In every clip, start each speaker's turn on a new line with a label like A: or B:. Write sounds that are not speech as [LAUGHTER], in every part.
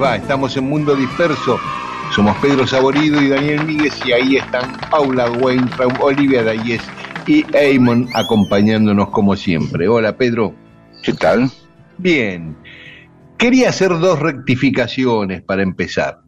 A: Les va? Estamos en Mundo Disperso. Somos Pedro Saborido y Daniel Míguez y ahí están Paula Weintraub, Olivia Dayes y Eamon acompañándonos como siempre. Hola, Pedro.
B: ¿Qué tal?
A: Bien. Quería hacer dos rectificaciones para empezar.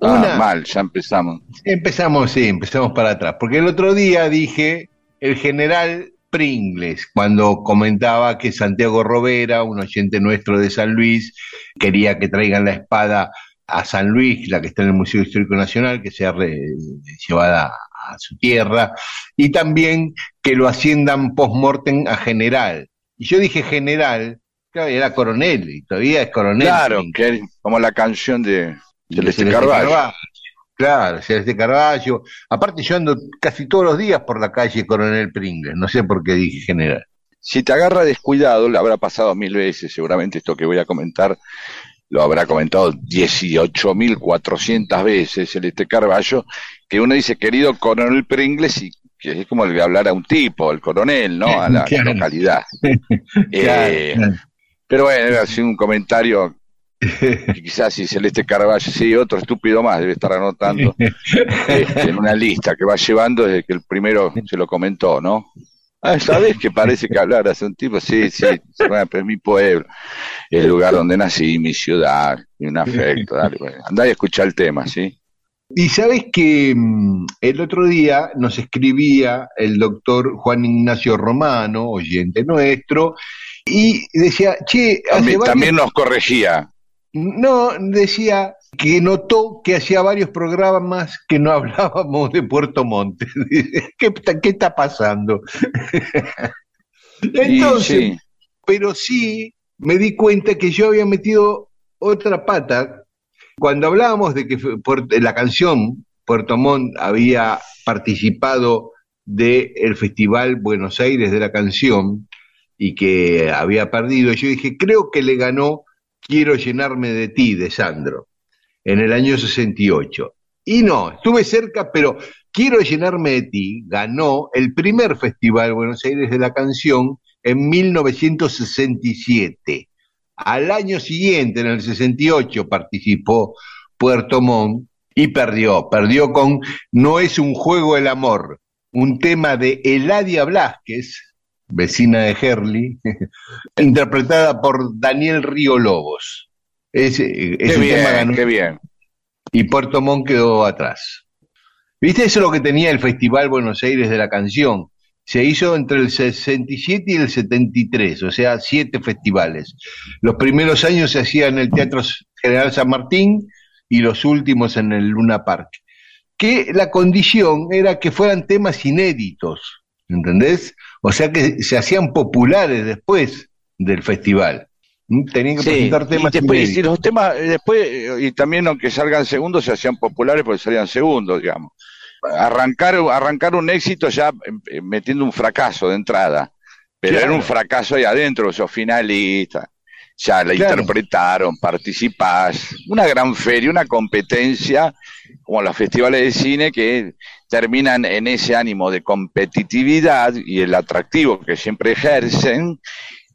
B: Ah,
A: Una,
B: mal, ya empezamos.
A: empezamos, sí, empezamos para atrás, porque el otro día dije el general Pringles, cuando comentaba que Santiago Robera, un oyente nuestro de San Luis, quería que traigan la espada a San Luis, la que está en el Museo Histórico Nacional, que sea re- llevada a su tierra, y también que lo asciendan post-mortem a general. Y yo dije general, claro, era coronel, y todavía es coronel.
B: Claro, que como la canción de Celeste
A: Celeste
B: Carvalho.
A: Carvalho. Claro, Celeste Carballo. Aparte, yo ando casi todos los días por la calle Coronel Pringles. No sé por qué dije general.
B: Si te agarra descuidado, le habrá pasado mil veces, seguramente esto que voy a comentar lo habrá comentado 18.400 veces Celeste Carballo, que uno dice, querido coronel Pringles, y que es como el de hablar a un tipo, el coronel, ¿no? A la [LAUGHS]
A: Claro.
B: localidad. [LAUGHS]
A: Claro,
B: Eh,
A: claro.
B: Pero bueno, era así un comentario [LAUGHS] que quizás si Celeste Carballo, sí, otro estúpido más debe estar anotando [LAUGHS] este, en una lista que va llevando desde que el primero se lo comentó, ¿no? Ah, ¿sabes que parece que hablar hace un tipo? Sí, sí, es mi pueblo, el lugar donde nací, mi ciudad, y un afecto, dale, bueno, andá y escuchá el tema, ¿sí?
A: Y sabes que mm, el otro día nos escribía el doctor Juan Ignacio Romano, oyente nuestro, y decía, che, hace
B: También,
A: varios-
B: también nos corregía,
A: No, decía que notó que hacía varios programas que no [LAUGHS] hablábamos de Puerto Montt. ¿Qué, está- qué está pasando? [LAUGHS] Entonces,
B: sí,
A: pero sí me di cuenta que yo había metido otra pata. Cuando hablábamos de que la canción Puerto Montt había participado del Festival Buenos Aires de la Canción y que había perdido, yo dije, creo que le ganó Quiero llenarme de ti, de Sandro, en el año 68. Y no, estuve cerca, pero Quiero llenarme de ti ganó el primer Festival Buenos Aires de la Canción en 1967. Al año siguiente, en el 68, participó Puerto Montt y perdió. Perdió con No es un juego el amor, un tema de Eladia Blasquez, vecina de Herley, [LAUGHS] interpretada por Daniel Río Lobos. Ese,
B: qué
A: ese tema ganó
B: qué bien.
A: y Puerto Montt quedó atrás. ¿Viste? Eso es lo que tenía el Festival Buenos Aires de la Canción. Se hizo entre el 67 y el 73, o sea, siete festivales. Los primeros años se hacían en el Teatro General San Martín y los últimos en el Luna Park. Que la condición era que fueran temas inéditos, ¿entendés? O sea que se hacían populares después del festival. ¿Mm? Tenían que
B: Sí,
A: presentar
B: y
A: temas
B: después, y los temas, eh, después, eh, y también aunque salgan segundos, se hacían populares porque salían segundos, digamos. Arrancar, arrancar un éxito ya eh, metiendo un fracaso de entrada, pero
A: Claro.
B: era un fracaso ahí adentro, esos finalistas, ya la
A: Claro.
B: interpretaron, participás, una gran feria, una competencia, como los festivales de cine que terminan en ese ánimo de competitividad y el atractivo que siempre ejercen,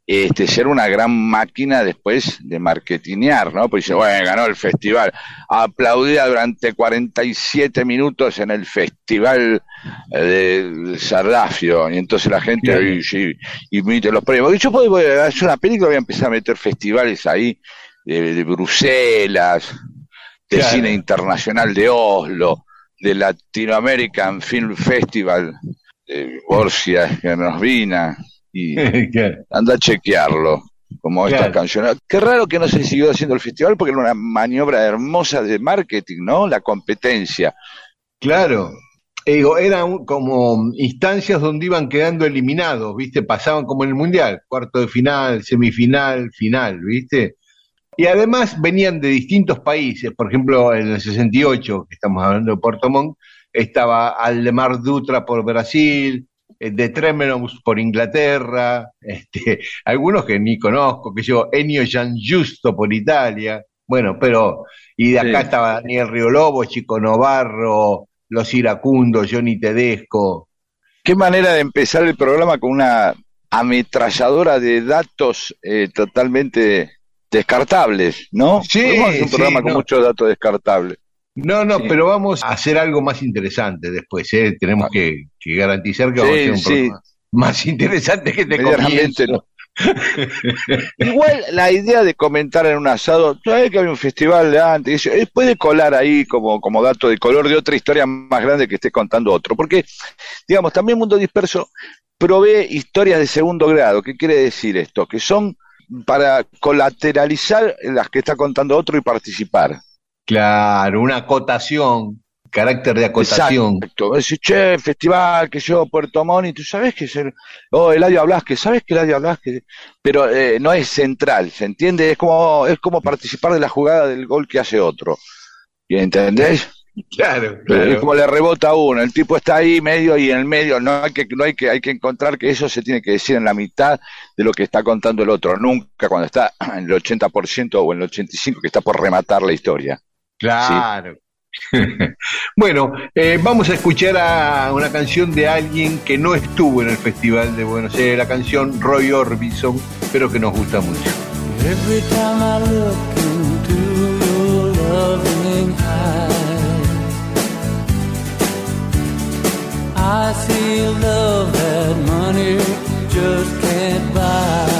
B: este, ser una gran máquina después de marketinear, ¿no? Pues dice, bueno, ganó el festival, aplaudida durante 47 minutos en el festival eh, del Sardafio, y entonces la gente, y, sí, y mete los premios. Y yo puedo hacer una película, voy a empezar a meter festivales ahí, de, Bruselas, de cine internacional de Oslo, de Latinoamerican Film Festival, de Borsia, Gernosvina, y [LAUGHS] anda a chequearlo, como esta canción. Qué raro que no se siguió haciendo el festival porque era una maniobra hermosa de marketing, ¿no? La competencia.
A: Claro. Digo, eran como instancias donde iban quedando eliminados, ¿viste? Pasaban como en el Mundial, cuarto de final, semifinal, final, ¿viste? Y además venían de distintos países, por ejemplo, en el 68, que estamos hablando de Puerto Montt, estaba Aldemar Dutra por Brasil, eh, de Tremenous por Inglaterra, [LAUGHS] este, algunos que ni conozco, que yo, Ennio Giusto por Italia, bueno, pero, y de acá estaba Daniel Riolobo, Chico Novarro, Los Iracundos, Johnny Tedesco.
B: Qué manera de empezar el programa con una ametralladora de datos eh, totalmente descartables, ¿no?
A: Sí, es
B: un programa con muchos datos descartables.
A: No, no, pero vamos a hacer algo más interesante después, ¿eh? Tenemos que, garantizar que vamos a hacer un programa más interesante que te comienzo. No. [LAUGHS]
B: Igual la idea de comentar en un asado, sabes que hay un festival de antes, puede colar ahí como, como dato de color de otra historia más grande que esté contando otro, porque, digamos, también Mundo Disperso provee historias de segundo grado. ¿Qué quiere decir esto? Que son para colateralizar las que está contando otro y participar.
A: Claro, una acotación, carácter de acotación.
B: Exacto. Decir, che, festival, que yo, Puerto Montt, y tú sabes que es el, oh, Eladio Blasque, sabes que Eladio Blasque, pero eh, no es central, ¿se entiende? Es como, es como participar de la jugada del gol que hace otro. ¿Y entendés?
A: Claro,
B: claro. Es como le rebota a uno, el tipo está ahí medio y en el medio, no hay que, no hay que, hay que encontrar que eso se tiene que decir en la mitad de lo que está contando el otro, nunca cuando está en el 80% o en el 85% que está por rematar la historia.
A: Claro. [LAUGHS] bueno, eh, vamos a escuchar a una canción de alguien que no estuvo en el Festival de Buenos Aires, la canción Roy Orbison, pero que nos gusta mucho. Every time I look into your I see love that money just can't buy.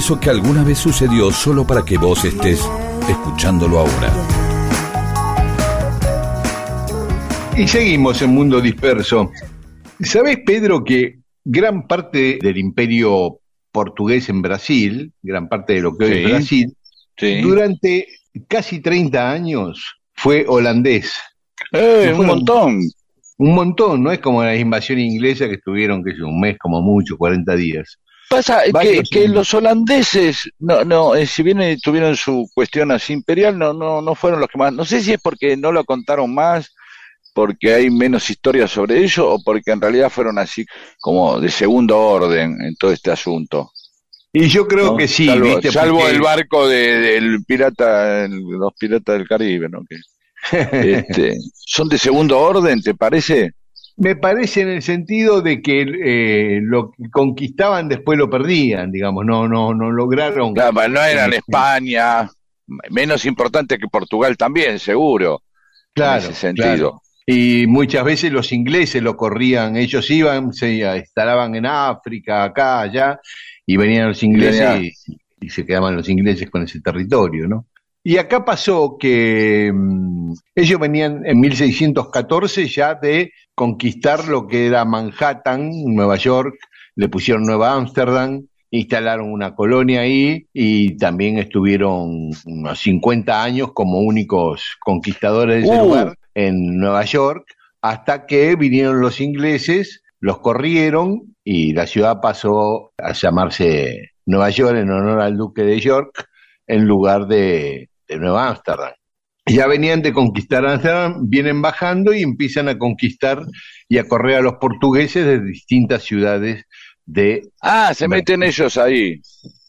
C: Eso que alguna vez sucedió solo para que vos estés escuchándolo ahora.
A: Y seguimos en Mundo Disperso. ¿Sabés, Pedro, que gran parte del imperio portugués en Brasil, gran parte de lo que hoy es. Brasil,
B: Sí.
A: durante casi 30 años fue holandés.
B: Eh, un montón.
A: Un montón, no es como la invasión inglesa que estuvieron, que es un mes como mucho, 40 días.
B: Pasa que, los holandeses, no, no, eh, si bien tuvieron su cuestión así imperial, no, no, no fueron los que más. No sé si es porque no lo contaron más, porque hay menos historias sobre ello, o porque en realidad fueron así como de segundo orden en todo este asunto.
A: Y yo creo que sí,
B: salvo, el barco del pirata, los piratas del Caribe, ¿no? Que, [LAUGHS] este, son de segundo orden, ¿te parece?
A: Me parece en el sentido de que eh, lo que conquistaban después lo perdían, digamos, no, no, no lograron.
B: Claro, no eran España, menos importante que Portugal también, seguro.
A: Claro. En ese sentido. Y muchas veces los ingleses lo corrían, ellos iban, se instalaban en África, acá, allá, y venían los ingleses y, se quedaban los ingleses con ese territorio, ¿no? Y acá pasó que mm, ellos venían en 1614 ya de conquistar lo que era Manhattan, Nueva York, le pusieron Nueva Ámsterdam, instalaron una colonia ahí y también estuvieron unos 50 años como únicos conquistadores de ese uh. lugar en Nueva York, hasta que vinieron los ingleses, los corrieron y la ciudad pasó a llamarse Nueva York en honor al duque de York en lugar de, Nueva Ámsterdam. Ya venían de conquistar Ámsterdam, vienen bajando y empiezan a conquistar y a correr a los portugueses de distintas ciudades de...
B: Ah, se meten ellos ahí.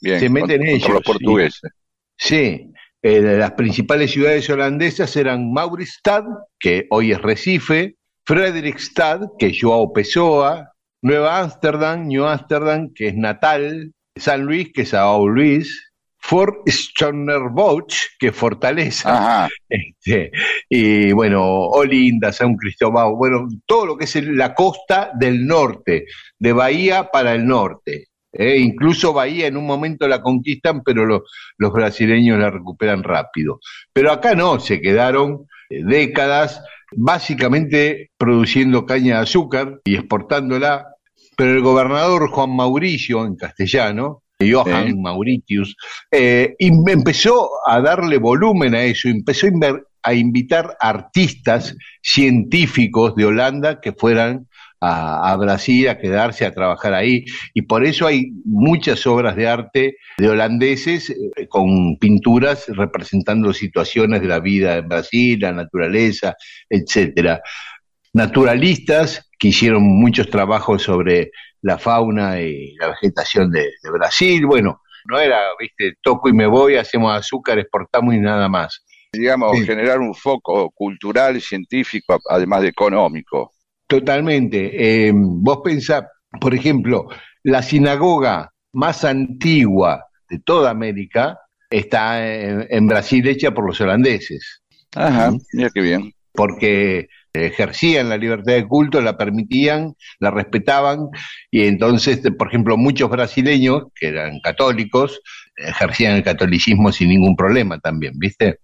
B: Bien,
A: se meten ellos.
B: los portugueses.
A: Sí, eh, las principales ciudades holandesas eran Mauristad, que hoy es Recife, Frederikstad, que es Joao Pessoa, Nueva Ámsterdam, New Amsterdam, que es Natal, San Luis, que es Sao Luis, Fort Bosch, que es Fortaleza, este, y bueno, Olinda, San Cristóbal, bueno, todo lo que es la costa del norte, de Bahía para el norte. ¿eh? incluso Bahía en un momento la conquistan, pero los brasileños la recuperan rápido. Pero acá no, se quedaron eh, décadas básicamente produciendo caña de azúcar y exportándola, pero el gobernador Juan Mauricio, en castellano, Johan Mauritius, eh, empezó a darle volumen a eso, empezó a invitar artistas científicos de Holanda que fueran a, Brasil a quedarse a trabajar ahí. Y por eso hay muchas obras de arte de holandeses eh, con pinturas representando situaciones de la vida en Brasil, la naturaleza, etcétera. Naturalistas que hicieron muchos trabajos sobre la fauna y la vegetación de, Brasil. Bueno, no era, viste, toco y me voy, hacemos azúcar, exportamos y nada más.
B: Digamos, generar un foco cultural, científico, además de económico.
A: Totalmente. Eh, vos pensás, por ejemplo, la sinagoga más antigua de toda América está en, Brasil hecha por los holandeses.
B: Ajá, mira qué bien.
A: Porque ejercían la libertad de culto, la permitían, la respetaban, y entonces, por ejemplo, muchos brasileños, que eran católicos, ejercían el catolicismo sin ningún problema también, ¿viste?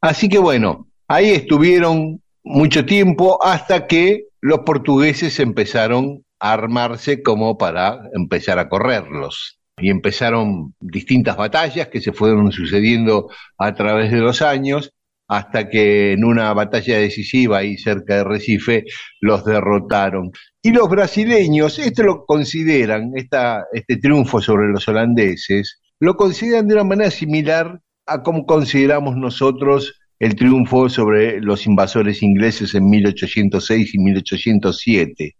A: Así que bueno, ahí estuvieron mucho tiempo hasta que los portugueses empezaron a armarse como para empezar a correrlos. Y empezaron distintas batallas que se fueron sucediendo a través de los años, hasta que en una batalla decisiva ahí cerca de Recife los derrotaron. Y los brasileños, esto lo consideran, esta, este triunfo sobre los holandeses, lo consideran de una manera similar a como consideramos nosotros el triunfo sobre los invasores ingleses en 1806 y 1807,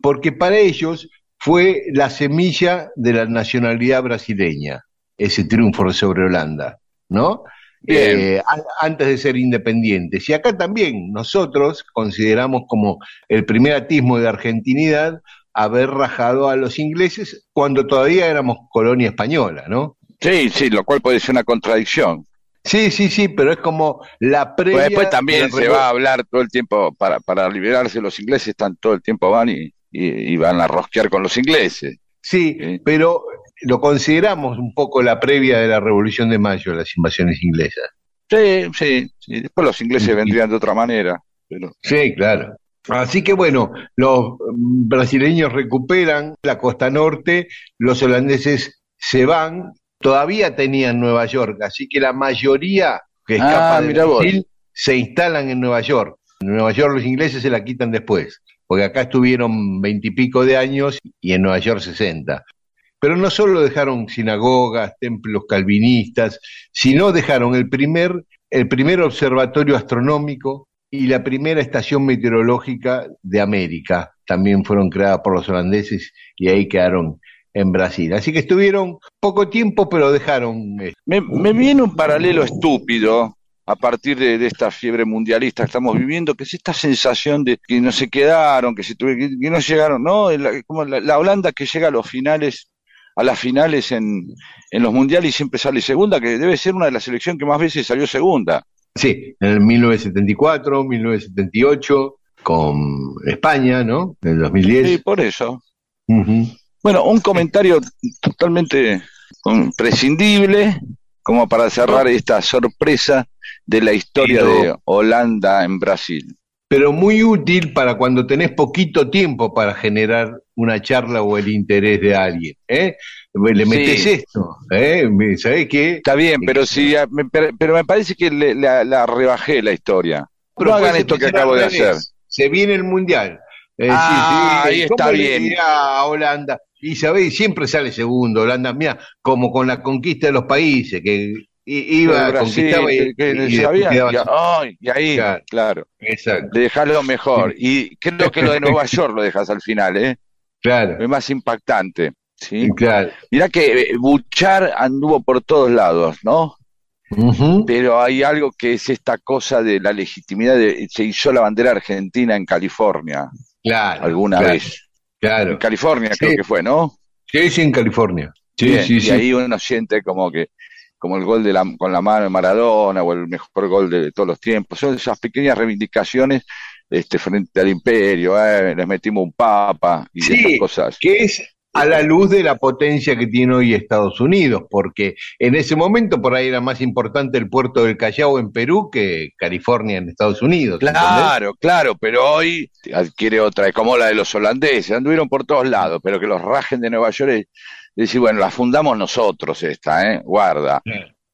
A: porque para ellos fue la semilla de la nacionalidad brasileña, ese triunfo sobre Holanda, ¿no? Eh, antes de ser independientes. Y acá también nosotros consideramos como el primer atismo de argentinidad haber rajado a los ingleses cuando todavía éramos colonia española, ¿no?
B: Sí, sí, lo cual puede ser una contradicción.
A: Sí, sí, sí, pero es como la previa... Pues
B: después también se va a hablar todo el tiempo, para, para liberarse los ingleses, están todo el tiempo van y, y, van a rosquear con los ingleses.
A: Sí, pero lo consideramos un poco la previa de la Revolución de Mayo, las invasiones inglesas.
B: Sí, sí, sí. después los ingleses vendrían de otra manera. Pero...
A: Sí, claro. Así que bueno, los brasileños recuperan la costa norte, los holandeses se van todavía tenían Nueva York, así que la mayoría que escapa ah, de Brasil se instalan en Nueva York. En Nueva York los ingleses se la quitan después. porque acá estuvieron veintipico de años y en Nueva York sesenta. Pero no solo dejaron sinagogas, templos calvinistas, sino dejaron el primer, el primer observatorio astronómico y la primera estación meteorológica de América. También fueron creadas por los holandeses y ahí quedaron en Brasil. Así que estuvieron poco tiempo, pero dejaron.
B: Eh, me, me viene un paralelo estúpido a partir de, esta fiebre mundialista que estamos viviendo, que es esta sensación de que no se quedaron, que, se que, no llegaron, ¿no? como la, Holanda que llega a los finales, a las finales en, en los mundiales y siempre sale segunda, que debe ser una de las selecciones que más veces salió segunda.
A: Sí, en el 1974, 1978, con España, ¿no? En el 2010. Sí,
B: por eso. Bueno, un comentario totalmente prescindible, como para cerrar esta sorpresa de la historia de Holanda en Brasil.
A: Pero muy útil para cuando tenés poquito tiempo para generar una charla o el interés de alguien. ¿eh? Le metes esto, ¿eh? ¿sabés qué?
B: Está bien, pero si, pero me parece que la, rebajé la historia.
A: Pero no hagan esto que acabo de hacer. Se viene el mundial.
B: ah, ahí está bien.
A: a Holanda? Y sabéis, siempre sale segundo Holanda, mía, como con la conquista de los países, que iba, conquistaba y,
B: y, ahí, claro, exacto. lo mejor. Y creo que lo de Nueva York lo dejas al final, ¿eh?
A: Claro.
B: Es más impactante. ¿sí? Claro. Mirá que eh, Buchar anduvo por todos lados, ¿no? Pero hay algo que es esta cosa de la legitimidad de se hizo la bandera argentina en California.
A: Claro.
B: Alguna vez.
A: Claro.
B: En California creo que fue, ¿no?
A: Sí, sí, en California. Sí,
B: sí, y ahí uno siente como que, como el gol de la, con la mano de Maradona o el mejor gol de, todos los tiempos. Son esas pequeñas reivindicaciones este, frente al imperio, eh, les metimos un papa y esas cosas.
A: Que es a la luz de la potencia que tiene hoy Estados Unidos, porque en ese momento por ahí era más importante el puerto del Callao en Perú que California en Estados Unidos.
B: Claro, claro, pero hoy adquiere otra, como la de los holandeses, anduvieron por todos lados, pero que los rajen de Nueva York es decir, bueno, la fundamos nosotros esta, ¿eh? Guarda.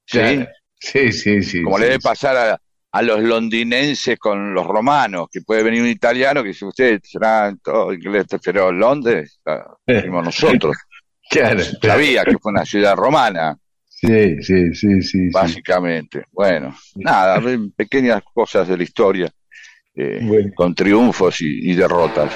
A: ¿Sí? Sí, sí, sí.
B: Como le debe pasar a, a los londinenses con los romanos, que puede venir un italiano que dice, usted será todo inglés, pero Londres, fuimos nosotros. [LAUGHS]
A: claro,
B: Sabía que fue una ciudad romana.
A: Sí, sí, sí, sí.
B: Básicamente. Bueno, nada, pequeñas cosas de la historia, eh, con triunfos y derrotas.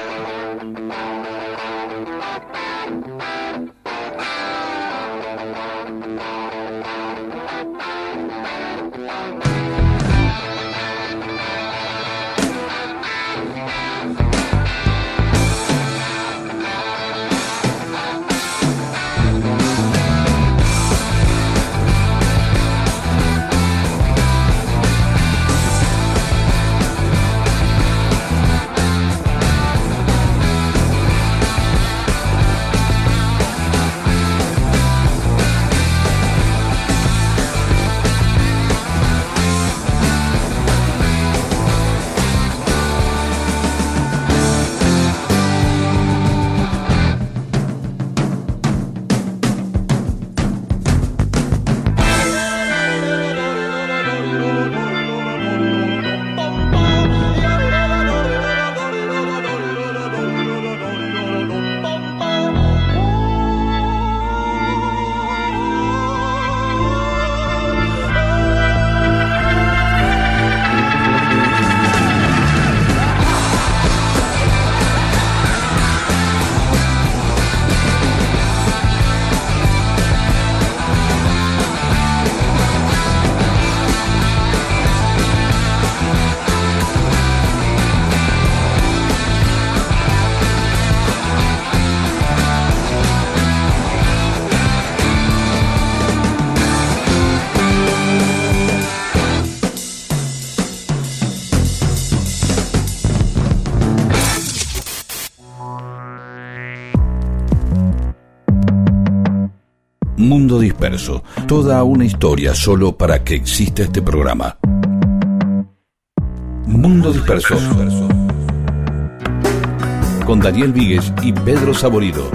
C: Disperso. Toda una historia solo para que exista este programa. Mundo Disperso. Con Daniel Víguez y Pedro Saborido.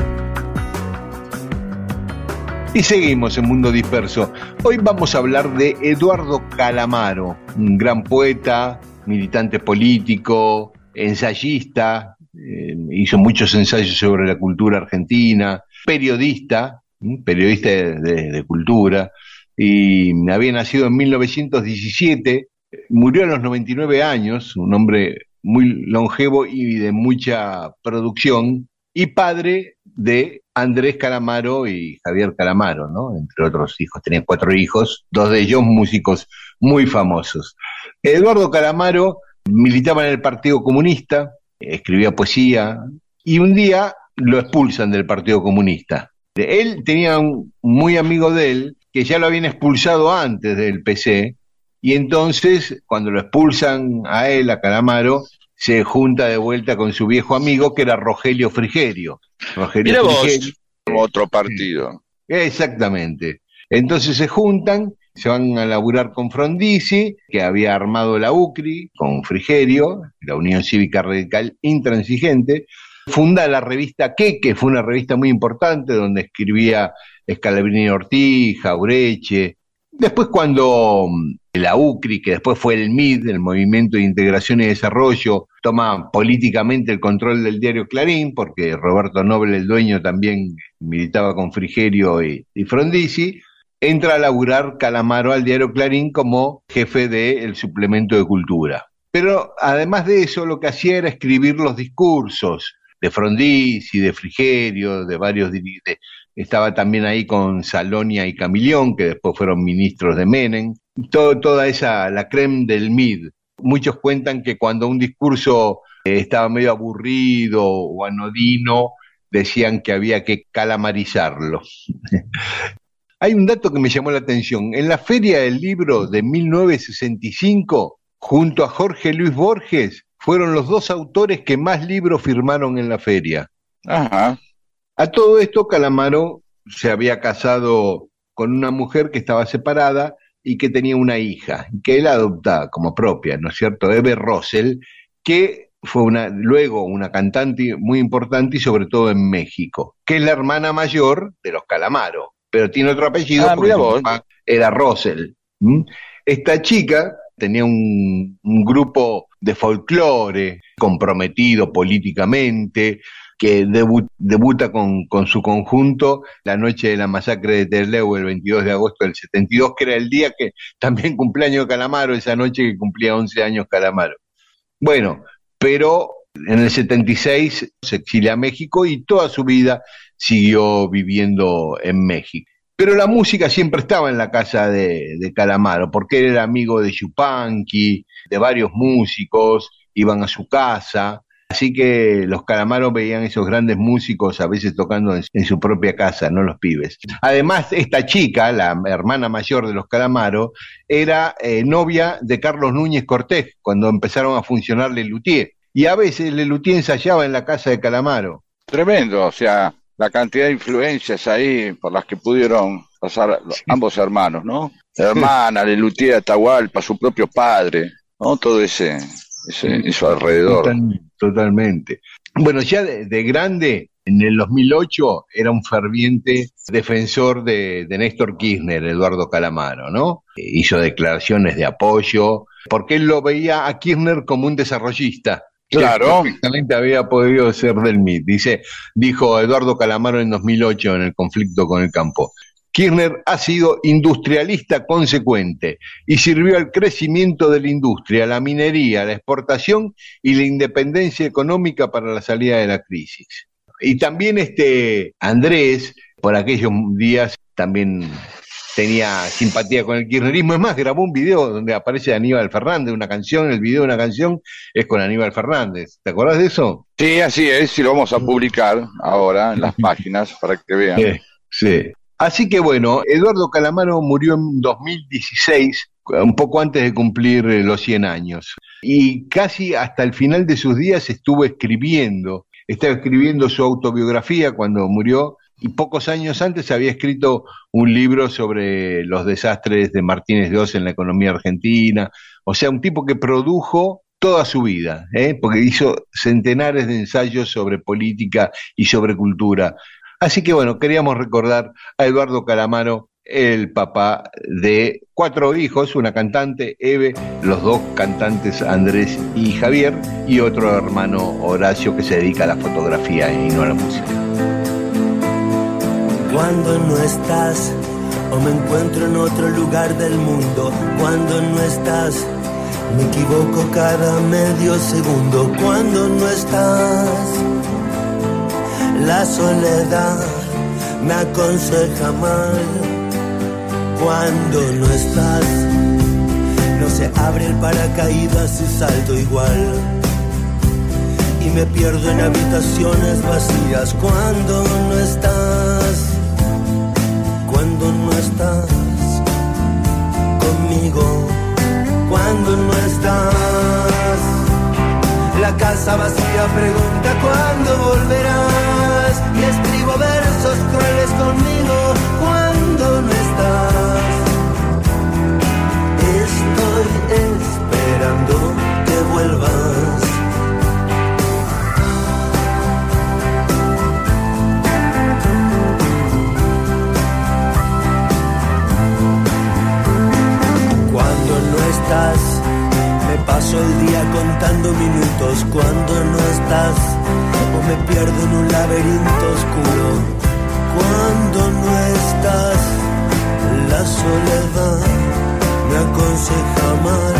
A: Y seguimos en Mundo Disperso. Hoy vamos a hablar de Eduardo Calamaro, un gran poeta, militante político, ensayista, eh, hizo muchos ensayos sobre la cultura argentina, periodista, periodista de, cultura, y había nacido en 1917, murió a los 99 años, un hombre muy longevo y de mucha producción, y padre de Andrés Calamaro y Javier Calamaro. Entre otros hijos, tenía cuatro hijos, dos de ellos músicos muy famosos. Eduardo Calamaro militaba en el Partido Comunista, escribía poesía, y un día lo expulsan del Partido Comunista. Él tenía un muy amigo de él que ya lo habían expulsado antes del PC, y entonces cuando lo expulsan a él, a Calamaro, se junta de vuelta con su viejo amigo que era Rogelio Frigerio.
B: Rogelio Frigerio, otro partido.
A: Exactamente. Entonces se juntan, se van a laburar con Frondizi, que había armado la UCRI, con Frigerio, la Unión Cívica Radical Intransigente, funda la revista Que, que fue una revista muy importante donde escribía Scalabrini Ortiz, Jaureche. Después cuando la UCRI, que después fue el MID, el Movimiento de Integración y Desarrollo, toma políticamente el control del diario Clarín, porque Roberto Noble, el dueño, también militaba con Frigerio y, Frondizi, entra a laburar Calamaro al diario Clarín como jefe del suplemento de cultura. Pero además de eso, lo que hacía era escribir los discursos de Frondizi, de Frigerio, de varios. Estaba también ahí con Salonia y Camillón, que después fueron ministros de Menem toda esa, la creme del MID. Muchos cuentan que cuando un discurso eh, estaba medio aburrido o anodino, decían que había que calamarizarlo. [LAUGHS] Hay un dato que me llamó la atención. En la Feria del Libro de 1965, junto a Jorge Luis Borges, fueron los dos autores que más libros firmaron en la feria. Ajá. A todo esto, Calamaro se había casado con una mujer que estaba separada y que tenía una hija, que él adopta como propia, ¿no es cierto? Eve Russell, que fue una, luego una cantante muy importante y sobre todo en México, que es la hermana mayor de los Calamaro, pero tiene otro apellido ah, porque era Russell. Esta chica tenía un, un grupo de folclore comprometido políticamente, que debuta con, su conjunto la noche de la masacre de Terleu el 22 de agosto del 72, que era el día que también cumpleaños Calamaro, esa noche que cumplía 11 años Calamaro. Bueno, pero en el 76 se exilia a México y toda su vida siguió viviendo en México. Pero la música siempre estaba en la casa de, de Calamaro, porque él era amigo de Chupanqui, de varios músicos, iban a su casa, Así que los calamaros veían esos grandes músicos a veces tocando en, su propia casa, no los pibes. Además, esta chica, la hermana mayor de los calamaros, era eh, novia de Carlos Núñez Cortés cuando empezaron a funcionar Lelutier. Y a veces Lelutier ensayaba en la casa de Calamaro.
B: Tremendo, o sea, la cantidad de influencias ahí por las que pudieron pasar ambos hermanos, ¿no? La hermana, Lelutier, Atahualpa, su propio padre, ¿no? Todo ese, eso alrededor.
A: Totalmente. Bueno, ya de, grande, en el 2008 era un ferviente defensor de, Néstor Kirchner, Eduardo Calamaro, ¿no? Hizo declaraciones de apoyo, porque él lo veía a Kirchner como un desarrollista.
B: Claro.
A: Perfectamente había podido ser del MIT. Dice, dijo Eduardo Calamaro en 2008 en el conflicto con el campo. Kirchner ha sido industrialista consecuente y sirvió al crecimiento de la industria, la minería, la exportación y la independencia económica para la salida de la crisis. Y también este Andrés, por aquellos días, también tenía simpatía con el kirchnerismo. Es más, grabó un video donde aparece Aníbal Fernández, una canción, el video de una canción es con Aníbal Fernández. ¿Te acuerdas de eso?
B: Sí, así es, y lo vamos a publicar ahora en las [LAUGHS] páginas para que vean.
A: sí. Así que bueno, Eduardo Calamaro murió en 2016, un poco antes de cumplir eh, los 100 años. Y casi hasta el final de sus días estuvo escribiendo. Estaba escribiendo su autobiografía cuando murió y pocos años antes había escrito un libro sobre los desastres de Martínez Oz en la economía argentina. O sea, un tipo que produjo toda su vida, ¿eh? porque hizo centenares de ensayos sobre política y sobre cultura. Así que bueno, queríamos recordar a Eduardo Calamaro el papá de cuatro hijos, una cantante, Eve, los dos cantantes Andrés y Javier, y otro hermano Horacio que se dedica a la fotografía y no a la música.
D: Cuando no estás o me encuentro en otro lugar del mundo, cuando no estás, me equivoco cada medio segundo, cuando no estás, la soledad me aconseja mal cuando no estás. No se abre el paracaídas y salto igual. Y me pierdo en habitaciones vacías cuando no estás. Cuando no estás conmigo. Cuando no estás. La casa vacía pregunta cuándo volverás. Y escribo versos crueles conmigo cuando no estás. Estoy esperando que vuelvas. Cuando no estás, me paso el día contando minutos. Cuando no estás, o me pierdo en un laberinto oscuro. Cuando no estás, la soledad me aconseja mal.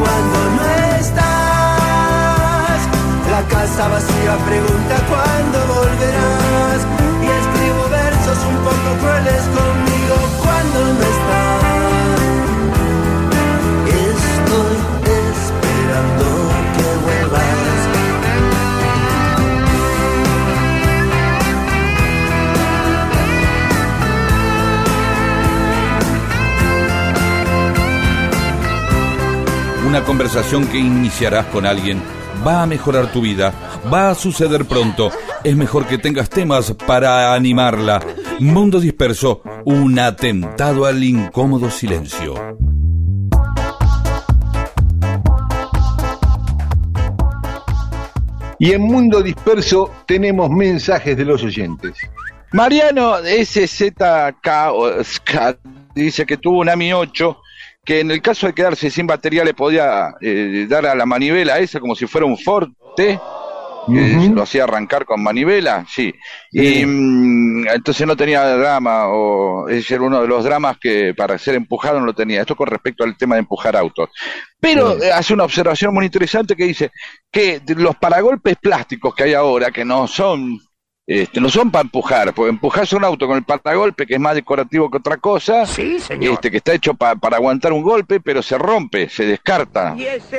D: Cuando no estás, la casa vacía pregunta cuándo volverás. Y escribo versos un poco crueles conmigo
E: Una conversación que iniciarás con alguien va a mejorar tu vida, va a suceder pronto. Es mejor que tengas temas para animarla. Mundo disperso, un atentado al incómodo silencio.
A: Y en Mundo Disperso tenemos mensajes de los oyentes.
B: Mariano SZK dice que tuvo un AMI 8 que en el caso de quedarse sin batería le podía eh, dar a la manivela esa como si fuera un forte. lo hacía arrancar con manivela, sí. Y mm, entonces no tenía drama, o ese era uno de los dramas que para ser empujado no lo tenía. Esto con respecto al tema de empujar autos. Pero eh, hace una observación muy interesante que dice que los paragolpes plásticos que hay ahora, que no son este, no son para empujar, porque empujarse un auto con el paragolpe, que es más decorativo que otra cosa, este, que está hecho pa- para aguantar un golpe, pero se rompe, se descarta.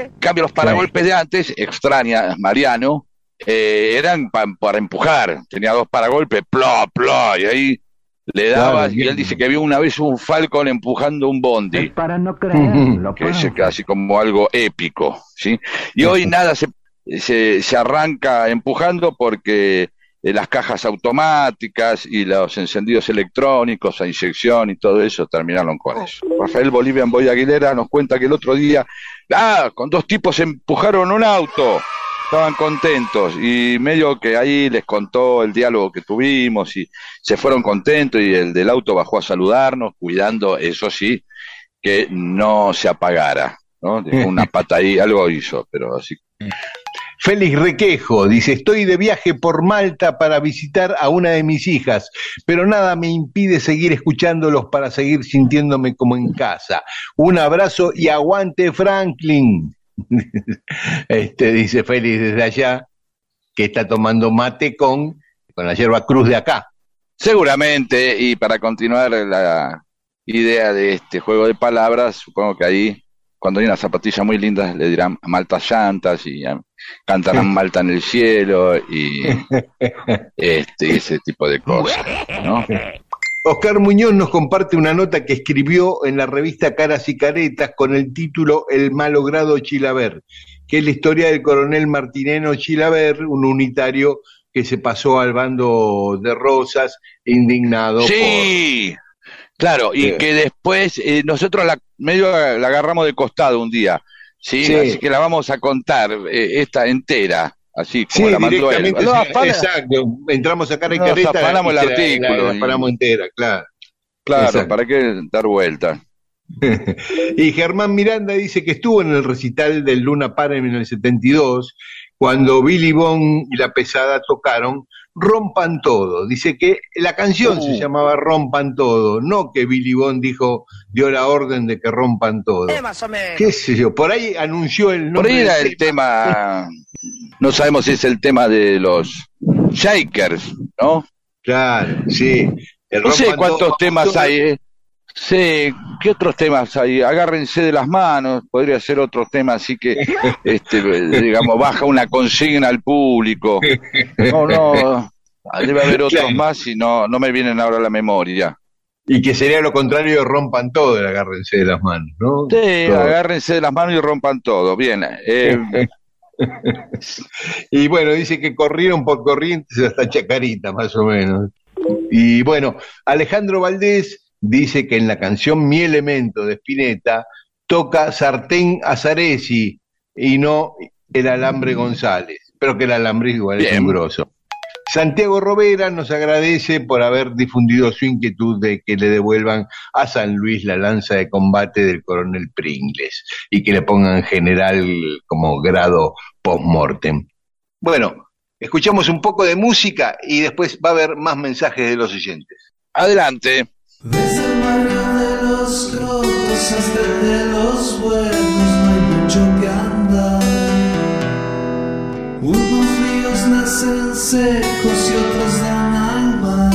B: En cambio, los paragolpes de antes, extraña, Mariano, eh, eran pa- para empujar. Tenía dos paragolpes, plo, plo, y ahí le daba,
A: Claro,
B: y él dice que vio una vez un Falcon empujando un Bondi
F: Para no [LAUGHS] creerlo,
B: que es casi como algo épico, ¿sí? Y hoy nada se, se, se arranca empujando porque las cajas automáticas y los encendidos electrónicos a inyección y todo eso terminaron con eso. Rafael Bolivia Boy Aguilera nos cuenta que el otro día, ah, con dos tipos empujaron un auto, estaban contentos y medio que ahí les contó el diálogo que tuvimos y se fueron contentos y el del auto bajó a saludarnos, cuidando, eso sí, que no se apagara, ¿no? Una [LAUGHS] pata ahí, algo hizo, pero así.
A: Félix Requejo dice, estoy de viaje por Malta para visitar a una de mis hijas, pero nada me impide seguir escuchándolos para seguir sintiéndome como en casa. Un abrazo y aguante Franklin. [LAUGHS] Este dice Félix desde allá, que está tomando mate con, con la hierba cruz de acá.
B: Seguramente, y para continuar la idea de este juego de palabras, supongo que ahí, cuando hay unas zapatillas muy lindas, le dirán Malta llantas y ah, cantarán Malta en el cielo y [LAUGHS] este, ese tipo de cosas, ¿no?
A: Oscar Muñoz nos comparte una nota que escribió en la revista Caras y Caretas con el título El malogrado Chilaver, que es la historia del coronel Martineno Chilaver, un unitario que se pasó al bando de Rosas, indignado
B: Sí, claro, y
A: Sí.
B: que después eh, nosotros la medio la agarramos de costado un día, ¿sí?
A: Sí.
B: Así que la vamos a contar eh, esta entera, así como
A: Sí,
B: la mandó él.
A: directamente,
B: No, afana-
A: exacto. Entramos a Cara y
B: Nos
A: Caretas
B: afanamos
A: y
B: el artículo
A: la- afanamos entera, claro.
B: Claro, ¿para qué dar vuelta? [LAUGHS]
A: y Germán Miranda dice que estuvo en el recital del Luna Par en 1972, cuando Billy Bond y La Pesada tocaron Rompan Todo. Dice que la canción se uh. llamaba Rompan Todo, no que Billy Bond dijo, dio la orden de que rompan todo. ¿Qué sé yo? Por ahí anunció el nombre.
B: Por ahí era el tema, no sabemos si es el tema de los Shakers, ¿no?
A: Claro, sí.
B: no sé cuántos temas hay, ¿eh? Sí, ¿qué otros temas hay? Agárrense de las manos, podría ser otro tema así que, [LAUGHS] este, digamos, baja una consigna al público. No, no, debe haber otros más y no, no me vienen ahora a la memoria.
A: Y que sería lo contrario rompan todo, el agárrense de las manos, ¿no?
B: Sí, agárrense de las manos y rompan todo, bien. Eh. [LAUGHS]
A: y bueno, dice que corrieron por corrientes hasta Chacarita, más o menos. Y bueno, Alejandro Valdés dice que en la canción Mi Elemento de Spinetta toca Sartén Azaresi y no el Alambre González, pero que el Alambre igual es un grosso. Santiago Robera nos agradece por haber difundido su inquietud de que le devuelvan a San Luis la lanza de combate del coronel Pringles y que le pongan general como grado post-mortem. Bueno, escuchamos un poco de música y después va a haber más mensajes de los oyentes.
B: Adelante.
G: Desde el barrio de los crotos hasta el de los buenos no hay mucho que andar. Unos ríos nacen secos y otros dan al mar.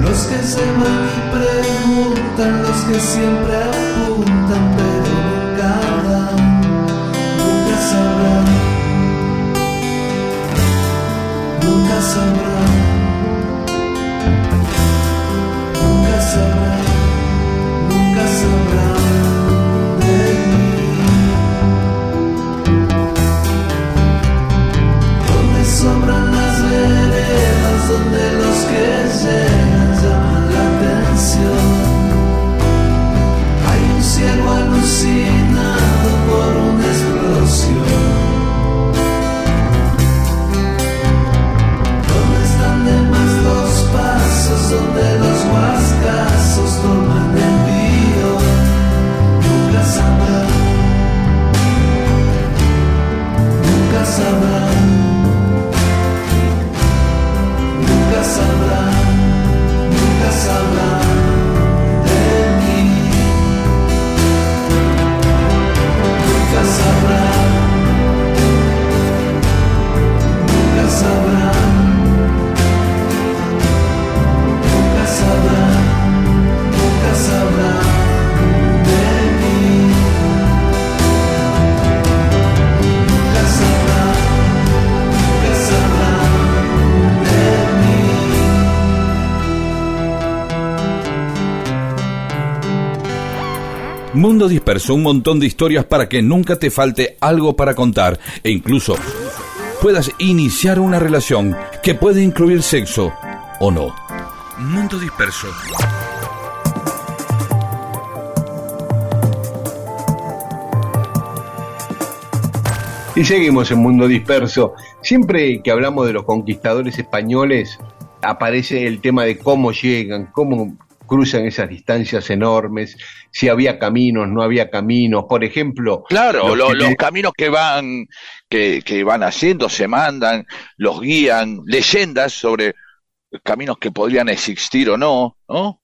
G: Los que se van y preguntan, los que siempre apuntan,
E: Disperso, un montón de historias para que nunca te falte algo para contar e incluso puedas iniciar una relación que puede incluir sexo o no. Mundo Disperso.
A: Y seguimos en Mundo Disperso. Siempre que hablamos de los conquistadores españoles, aparece el tema de cómo llegan, cómo cruzan esas distancias enormes, si había caminos, no había caminos, por ejemplo.
B: Claro, los, caminos que van, que, que, van haciendo, se mandan, los guían, leyendas sobre caminos que podrían existir o no, ¿no?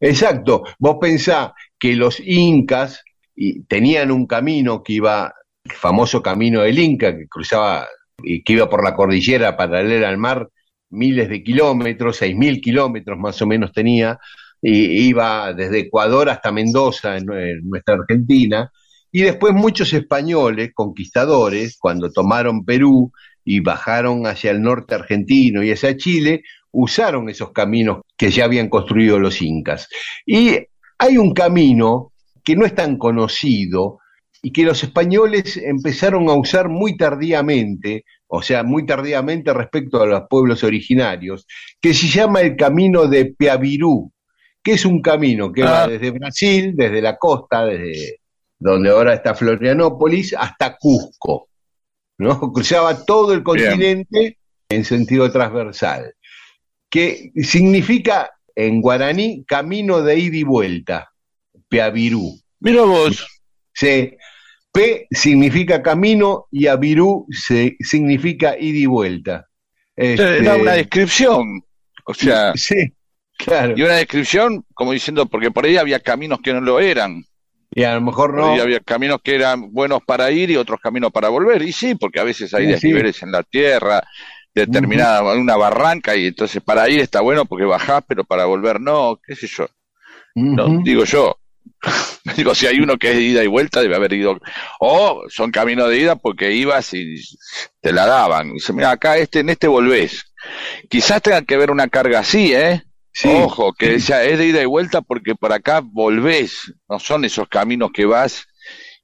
A: Exacto. Vos pensás que los incas tenían un camino que iba, el famoso camino del Inca, que cruzaba y que iba por la cordillera paralela al mar, miles de kilómetros, seis mil kilómetros más o menos tenía, y iba desde Ecuador hasta Mendoza, en nuestra Argentina, y después muchos españoles, conquistadores, cuando tomaron Perú y bajaron hacia el norte argentino y hacia Chile, usaron esos caminos que ya habían construido los incas. Y hay un camino que no es tan conocido y que los españoles empezaron a usar muy tardíamente, o sea, muy tardíamente respecto a los pueblos originarios, que se llama el camino de Peavirú, que es un camino que va ah. desde Brasil, desde la costa, desde donde ahora está Florianópolis, hasta Cusco. ¿no? Cruzaba todo el continente en sentido transversal, que significa en guaraní camino de ida y vuelta, Peavirú.
B: Mira vos.
A: Sí. P significa camino y Abirú se, significa ida y vuelta. Este,
B: Era una descripción. O sea,
A: Sí, claro.
B: y una descripción como diciendo, porque por ahí había caminos que no lo eran.
A: Y a lo mejor no.
B: había caminos que eran buenos para ir y otros caminos para volver. Y sí, porque a veces hay
A: Sí, sí.
B: desniveles en la tierra, determinada una barranca, y entonces para ir está bueno porque bajás, pero para volver no, qué sé yo. No, digo yo. [LAUGHS] digo, si hay uno que es de ida y vuelta, debe haber ido. O son caminos de ida porque ibas y te la daban. Dice, mira, acá este, en este volvés. Quizás tengan que ver una carga así, ¿eh?
A: Sí.
B: Ojo, que decía, es de ida y vuelta porque por acá volvés. No son esos caminos que vas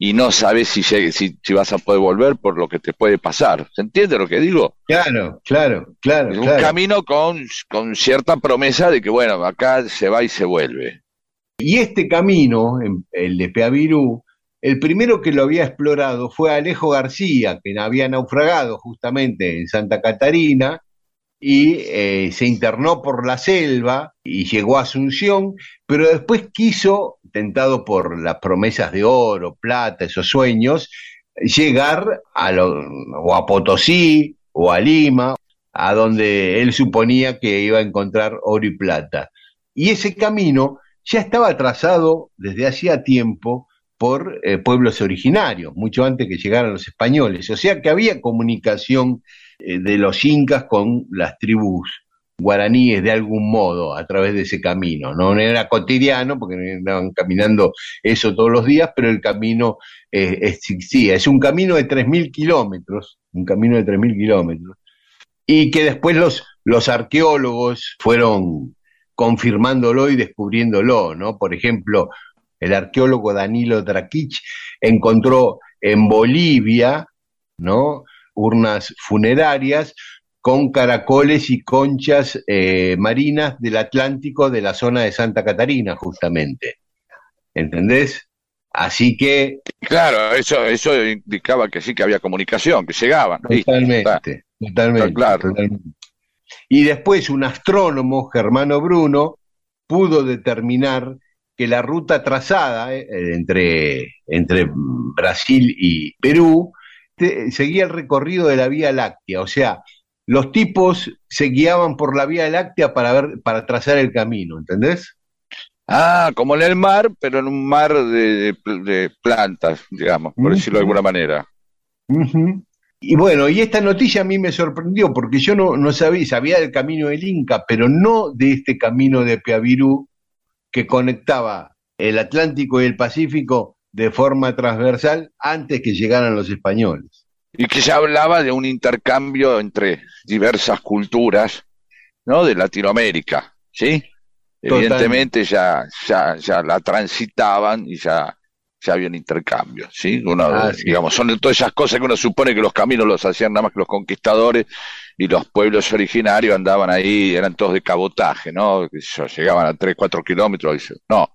B: y no sabes si, si, si vas a poder volver por lo que te puede pasar. ¿Se entiende lo que digo?
A: Claro, claro, claro.
B: Es un
A: claro.
B: camino con, con cierta promesa de que, bueno, acá se va y se vuelve.
A: Y este camino, el de Peavirú, el primero que lo había explorado fue Alejo García, que había naufragado justamente en Santa Catarina y eh, se internó por la selva y llegó a Asunción, pero después quiso, tentado por las promesas de oro, plata, esos sueños, llegar a, lo- a Potosí o a Lima, a donde él suponía que iba a encontrar oro y plata. Y ese camino ya estaba trazado desde hacía tiempo por eh, pueblos originarios, mucho antes que llegaran los españoles. O sea que había comunicación eh, de los incas con las tribus guaraníes de algún modo a través de ese camino. No era cotidiano porque andaban caminando eso todos los días, pero el camino eh, existía. Es un camino de 3.000 kilómetros, un camino de 3.000 kilómetros, y que después los, los arqueólogos fueron confirmándolo y descubriéndolo, ¿no? Por ejemplo, el arqueólogo Danilo Drakic encontró en Bolivia, ¿no? Urnas funerarias con caracoles y conchas eh, marinas del Atlántico de la zona de Santa Catarina, justamente. ¿Entendés? Así que
B: Claro, eso, eso indicaba que sí que había comunicación, que llegaban.
A: Totalmente, totalmente,
B: claro.
A: totalmente. Y después un astrónomo, Germano Bruno, pudo determinar que la ruta trazada eh, entre, entre Brasil y Perú te- seguía el recorrido de la Vía Láctea, o sea, los tipos se guiaban por la Vía Láctea para ver, para trazar el camino, ¿entendés?
B: Ah, como en el mar, pero en un mar de, de- de plantas, digamos, por decirlo de alguna manera.
A: Y bueno, y esta noticia a mí me sorprendió porque yo no, no sabía, sabía del camino del Inca, pero no de este camino de Peavirú que conectaba el Atlántico y el Pacífico de forma transversal antes que llegaran los españoles.
B: Y que ya hablaba de un intercambio entre diversas culturas, ¿no? De Latinoamérica, ¿sí?
A: Totalmente.
B: Evidentemente ya, ya, ya la transitaban y ya, ya había un intercambio, ¿sí? Uno,
A: Ah, sí.
B: digamos, son todas esas cosas que uno supone que los caminos los hacían nada más que los conquistadores y los pueblos originarios andaban ahí, eran todos de cabotaje, ¿no? Llegaban a 3, 4 kilómetros, no.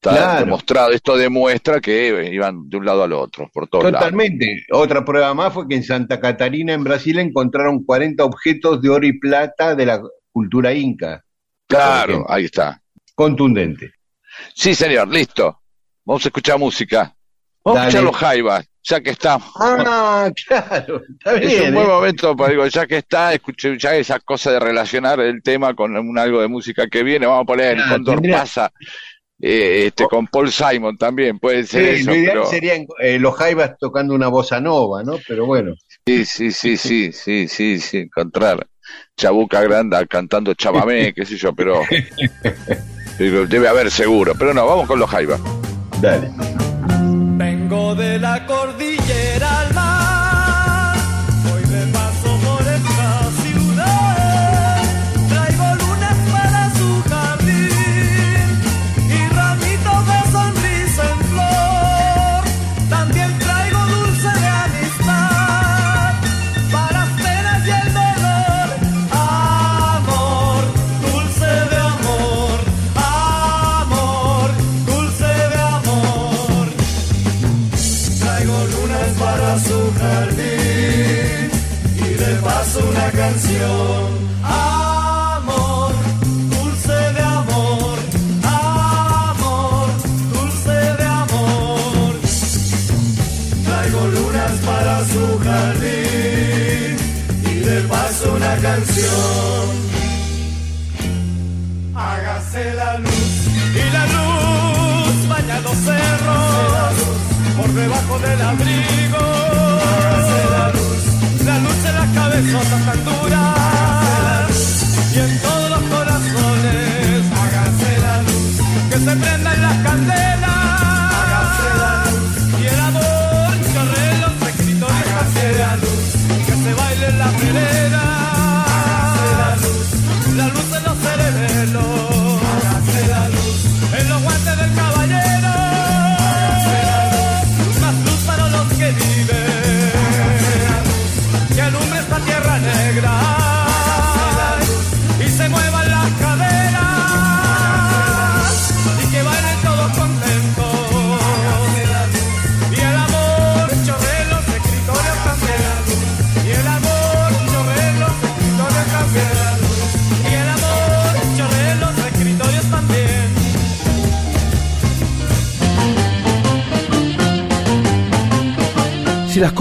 B: Está
A: Claro.
B: demostrado, esto demuestra que iban de un lado al otro, por todos lados.
A: Totalmente. Otra prueba más fue que en Santa Catarina, en Brasil, encontraron 40 objetos de oro y plata de la cultura inca.
B: Claro, ahí está.
A: Contundente.
B: Sí, señor, listo. Vamos a escuchar música. Vamos a escuchar los jaivas, ya que estamos.
A: Ah, claro, está
B: es
A: bien.
B: un buen
A: ¿eh?
B: momento para digo, ya que está, escuché ya esa cosa de relacionar el tema con un algo de música que viene, vamos a poner el
A: Ah,
B: Condor
A: tendría-
B: Pasa, eh, este, con Paul Simon también, puede ser
A: Sí,
B: eso,
A: lo ideal
B: pero
A: serían eh, los jaivas tocando una bossa nova, ¿no? Pero bueno.
B: sí, sí, sí, sí, sí, sí, sí, encontrar Chabuca Granda cantando chamamé, qué sé yo, pero, [LAUGHS] pero debe haber seguro, pero no, vamos con los jaivas.
A: Dale.
H: Vengo de la cordillera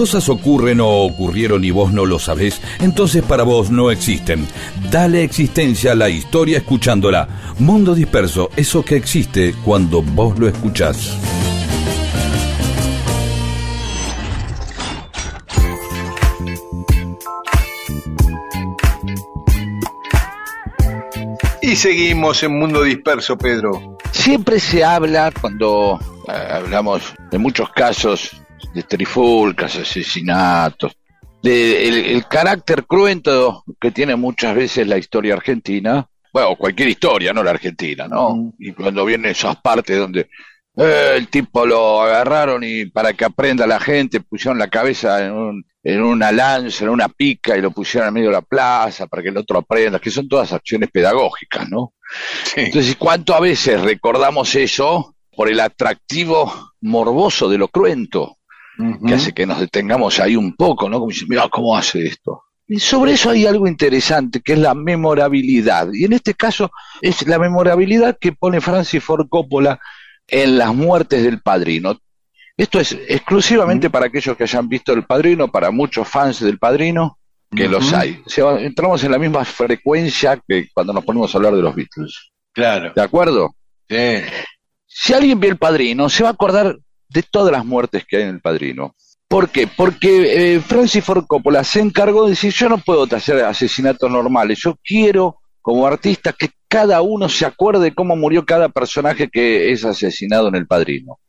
E: cosas ocurren o ocurrieron y vos no lo sabés, entonces para vos no existen. Dale existencia a la historia escuchándola. Mundo disperso, eso que existe cuando vos lo escuchás.
A: Y seguimos en Mundo Disperso, Pedro.
B: Siempre se habla cuando eh, hablamos de muchos casos de trifulcas, asesinatos, de el, el carácter cruento que tiene muchas veces la historia argentina, bueno, cualquier historia, no la argentina, ¿no? Y cuando vienen esas partes donde eh, el tipo lo agarraron y para que aprenda la gente pusieron la cabeza en, un- en una lanza, en una pica y lo pusieron en medio de la plaza para que el otro aprenda, que son todas acciones pedagógicas, ¿no? Entonces, ¿cuánto a veces recordamos eso por el atractivo morboso de lo cruento? Que hace que nos detengamos ahí un poco, ¿no? Como diciendo, mira cómo hace esto. Y sobre eso hay algo interesante, que es la memorabilidad. Y en este caso es la memorabilidad que pone Francis Ford Coppola en las muertes del padrino. Esto es exclusivamente para aquellos que hayan visto El Padrino, para muchos fans del Padrino, que los hay. O sea, entramos en la misma frecuencia que cuando nos ponemos a hablar de los Beatles.
A: Claro.
B: ¿De acuerdo?
A: Sí.
B: Si alguien ve el padrino, se va a acordar de todas las muertes que hay en el padrino. ¿Por qué? Porque eh, Francis Ford Coppola se encargó de decir, yo no puedo hacer asesinatos normales, yo quiero como artista que cada uno se acuerde cómo murió cada personaje que es asesinado en el padrino.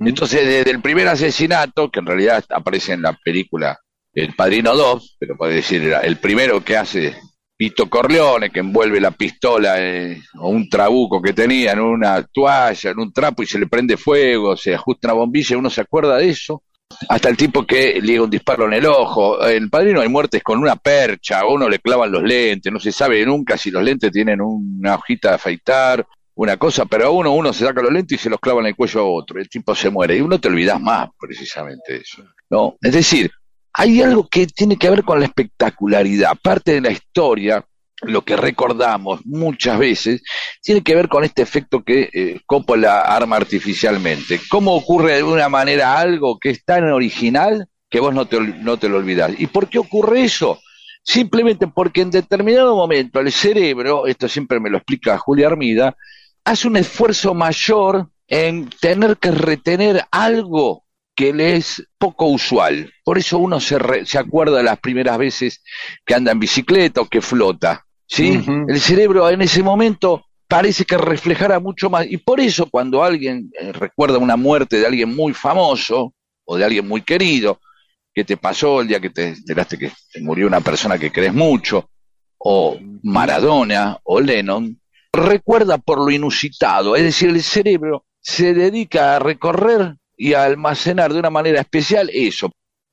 B: Entonces, desde el primer asesinato, que en realidad aparece en la película El Padrino 2, pero puede decir el primero que hace Pito Corleone, que envuelve la pistola eh, o un trabuco que tenía en una toalla, en un trapo y se le prende fuego, se ajusta una bombilla uno se acuerda de eso. Hasta el tipo que liga un disparo en el ojo. El padrino hay muertes con una percha, a uno le clavan los lentes, no se sabe nunca si los lentes tienen una hojita de afeitar, una cosa, pero a uno uno se saca los lentes y se los clava en el cuello a otro, el tipo se muere y uno te olvidas más precisamente de eso. ¿no? Es decir, hay algo que tiene que ver con la espectacularidad, parte de la historia, lo que recordamos muchas veces, tiene que ver con este efecto que eh, Coppola arma artificialmente. ¿Cómo ocurre de alguna manera algo que es tan original que vos no te, no te lo olvidás? ¿Y por qué ocurre eso? Simplemente porque en determinado momento el cerebro, esto siempre me lo explica Julia Armida, hace un esfuerzo mayor en tener que retener algo que le es poco usual. Por eso uno se, re- se acuerda las primeras veces que anda en bicicleta o que flota. ¿sí? El cerebro en ese momento parece que reflejara mucho más. Y por eso cuando alguien eh, recuerda una muerte de alguien muy famoso o de alguien muy querido, que te pasó el día que te enteraste que te murió una persona que crees mucho, o Maradona o Lennon, recuerda por lo inusitado, es decir, el cerebro se dedica a recorrer y a almacenar de una manera especial eso.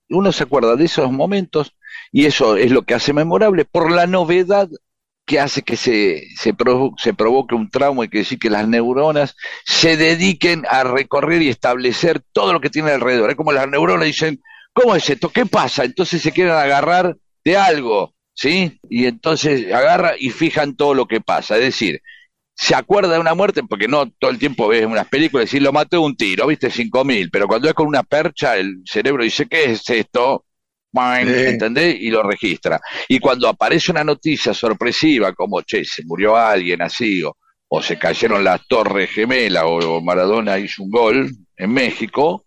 B: Uno se acuerda de esos momentos y eso es lo que hace memorable por la novedad que hace que se, se, provo- se provoque un trauma y que decir que las neuronas se dediquen a recorrer y establecer todo lo que tiene alrededor. Es como las neuronas dicen, ¿cómo es esto? ¿Qué pasa? Entonces se quieren agarrar de algo. ¿sí? Y entonces agarra y fijan todo lo que pasa. Es decir, se acuerda de una muerte, porque no todo el tiempo ves unas películas y lo maté de un tiro, viste, cinco mil, pero cuando es con una percha, el cerebro dice, ¿qué es esto? ¿Entendés? Y lo registra. Y cuando aparece una noticia sorpresiva, como, che, se murió alguien así, o, o se cayeron las torres gemelas, o, o Maradona hizo un gol en México,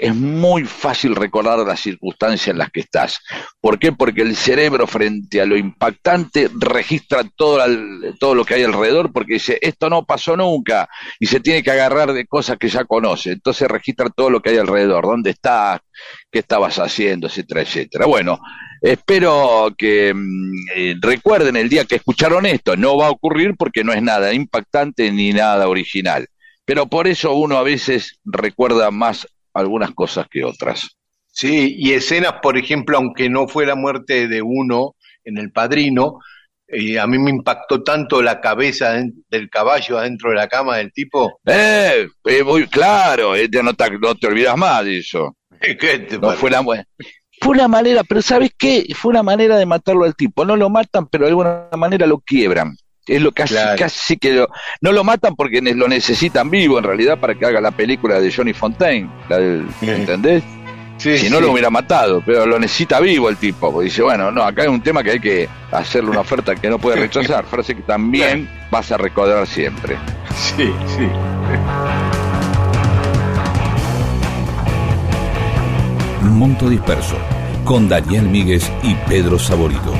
B: es muy fácil recordar las circunstancias en las que estás. ¿Por qué? Porque el cerebro frente a lo impactante registra todo, lo que hay alrededor porque dice, esto no pasó nunca y se tiene que agarrar de cosas que ya conoce. Entonces registra todo lo que hay alrededor, dónde estás, qué estabas haciendo, etcétera, etcétera. Bueno, espero que mm, eh, recuerden el día que escucharon esto. No va a ocurrir porque no es nada impactante ni nada original. Pero por eso uno a veces recuerda más algunas cosas que otras.
A: Sí, y escenas, por ejemplo, aunque no fue la muerte de uno en El Padrino, eh, a mí me impactó tanto la cabeza del caballo adentro de la cama del tipo.
B: Eh, eh, muy claro, eh, no, te, no te olvidas más de eso.
A: ¿Qué te
B: No fue la Fue una manera, pero ¿sabes qué? Fue una manera de matarlo al tipo. No lo matan, pero de alguna manera lo quiebran. Es lo casi,
A: Claro.
B: casi que lo, no lo matan porque lo necesitan vivo en realidad para que haga la película de Johnny Fontaine, la del-
A: Sí.
B: ¿entendés?
A: Sí,
B: si no
A: sí.
B: lo hubiera matado, pero lo necesita vivo el tipo. Porque dice, bueno, no, acá hay un tema que hay que hacerle una oferta que no puede rechazar, frase que también vas a recordar siempre.
A: Sí, sí.
E: Mundo Disperso, con Daniel Míguez y Pedro Saborido.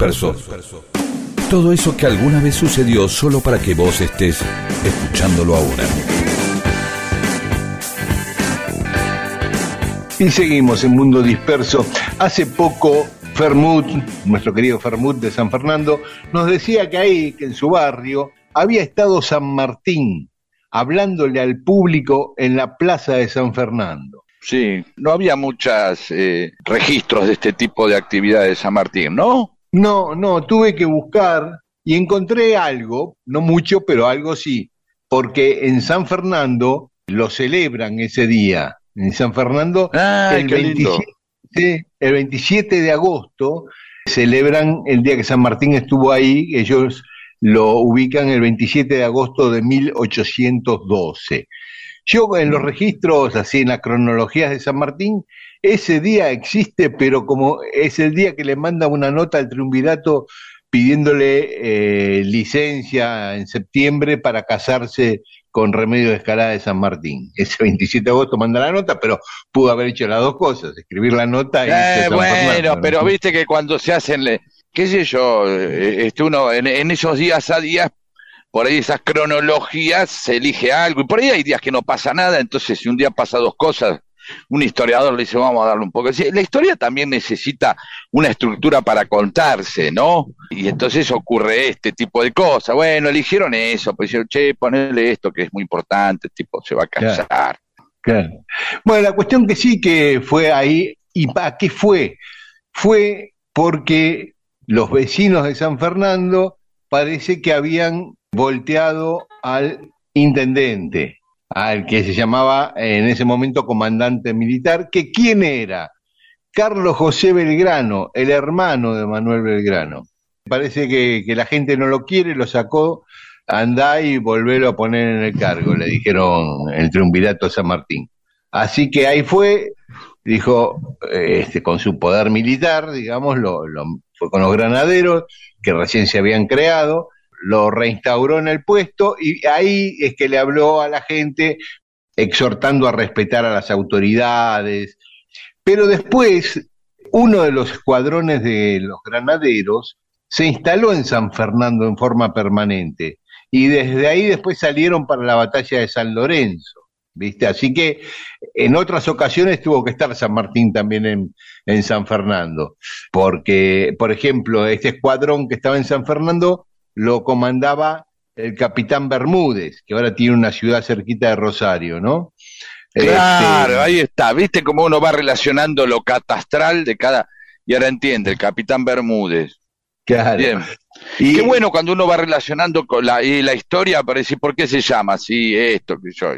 E: Disperso. Todo eso que alguna vez sucedió solo para que vos estés escuchándolo ahora.
A: Y seguimos en Mundo Disperso. Hace poco, Fermut, nuestro querido Fermut de San Fernando, nos decía que ahí, que en su barrio, había estado San Martín hablándole al público en la plaza de San Fernando.
B: Sí, no había muchos registros de este tipo de actividades de San Martín, ¿no?
A: No, no, tuve que buscar y encontré algo, no mucho, pero algo sí, porque en San Fernando lo celebran ese día. En San Fernando, el,
B: qué lindo.
A: 27, el 27 de agosto, celebran el día que San Martín estuvo ahí, ellos lo ubican el 27 de agosto de 1812. Yo en los registros, así en las cronologías de San Martín, ese día existe, pero como es el día que le manda una nota al triunvirato pidiéndole eh, licencia en septiembre para casarse con Remedio de Escalada de San Martín. Ese 27 de agosto manda la nota, pero pudo haber hecho las dos cosas, escribir la nota y...
B: Eh,
A: San
B: bueno,
A: Fernando, ¿no?
B: pero viste que cuando se hacen, le- qué sé yo, eh, este uno en, en esos días a días, por ahí esas cronologías se elige algo, y por ahí hay días que no pasa nada, entonces si un día pasa dos cosas, un historiador le dice, vamos a darle un poco. Sí, La historia también necesita una estructura para contarse, ¿no? Y entonces ocurre este tipo de cosas. Bueno, eligieron eso, pues dijeron, che, ponele esto que es muy importante, el tipo se va a casar.
A: Claro. Bueno, la cuestión que sí que fue ahí, ¿y para qué fue? Fue porque los vecinos de San Fernando parece que habían volteado al intendente, al que se llamaba en ese momento comandante militar, que quién era? Carlos José Belgrano, el hermano de Manuel Belgrano. Parece que, que la gente no lo quiere, lo sacó, andá y volverlo a poner en el cargo, le dijeron el triunvirato de San Martín. Así que ahí fue, dijo, este, con su poder militar, digamos, lo- fue con los granaderos, que recién se habían creado, lo reinstauró en el puesto y ahí es que le habló a la gente exhortando a respetar a las autoridades. Pero después, uno de los escuadrones de los granaderos se instaló en San Fernando en forma permanente y desde ahí después salieron para la batalla de San Lorenzo, ¿viste? Así que en otras ocasiones tuvo que estar San Martín también en, en San Fernando, porque, por ejemplo, este escuadrón que estaba en San Fernando lo comandaba el capitán Bermúdez, que ahora tiene una ciudad cerquita de Rosario, ¿no?
B: Claro,
A: Este,
B: ahí está. ¿Viste cómo uno va relacionando lo catastral de cada... Y ahora entiende, el capitán Bermúdez.
A: claro.
B: Bien.
A: Y-
B: Qué bueno cuando uno va relacionando con la, y la historia para decir por qué se llama así, esto, que yo.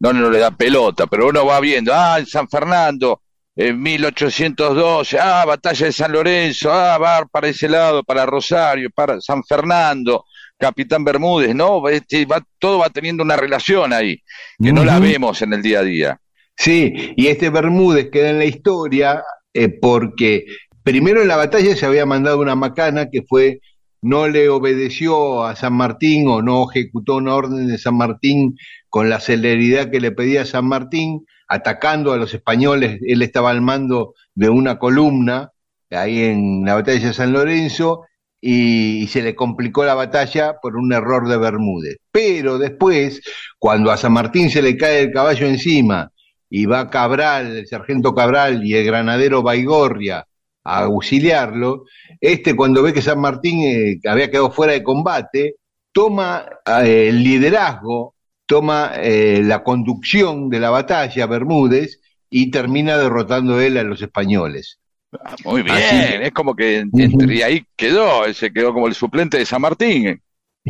B: No, no le da pelota, pero uno va viendo, ah, en San Fernando, en 1812, ah, batalla de San Lorenzo, ah, va para ese lado, para Rosario, para San Fernando, Capitán Bermúdez, ¿no? Este, va, todo va teniendo una relación ahí, que no la vemos en el día a día.
A: Sí, y este Bermúdez queda en la historia eh, porque primero en la batalla se había mandado una macana que fue no le obedeció a San Martín o no ejecutó una orden de San Martín con la celeridad que le pedía San Martín, atacando a los españoles, él estaba al mando de una columna ahí en la batalla de San Lorenzo y, se le complicó la batalla por un error de Bermúdez. Pero después, cuando a San Martín se le cae el caballo encima y va Cabral, el sargento Cabral y el granadero Baigorria a auxiliarlo, este cuando ve que San Martín eh, había quedado fuera de combate, toma eh, el liderazgo, toma eh, la conducción de la batalla Bermúdez y termina derrotando él a los españoles.
B: Ah, Muy bien,
A: Así
B: es como que entre y ahí quedó, se quedó como el suplente de San Martín,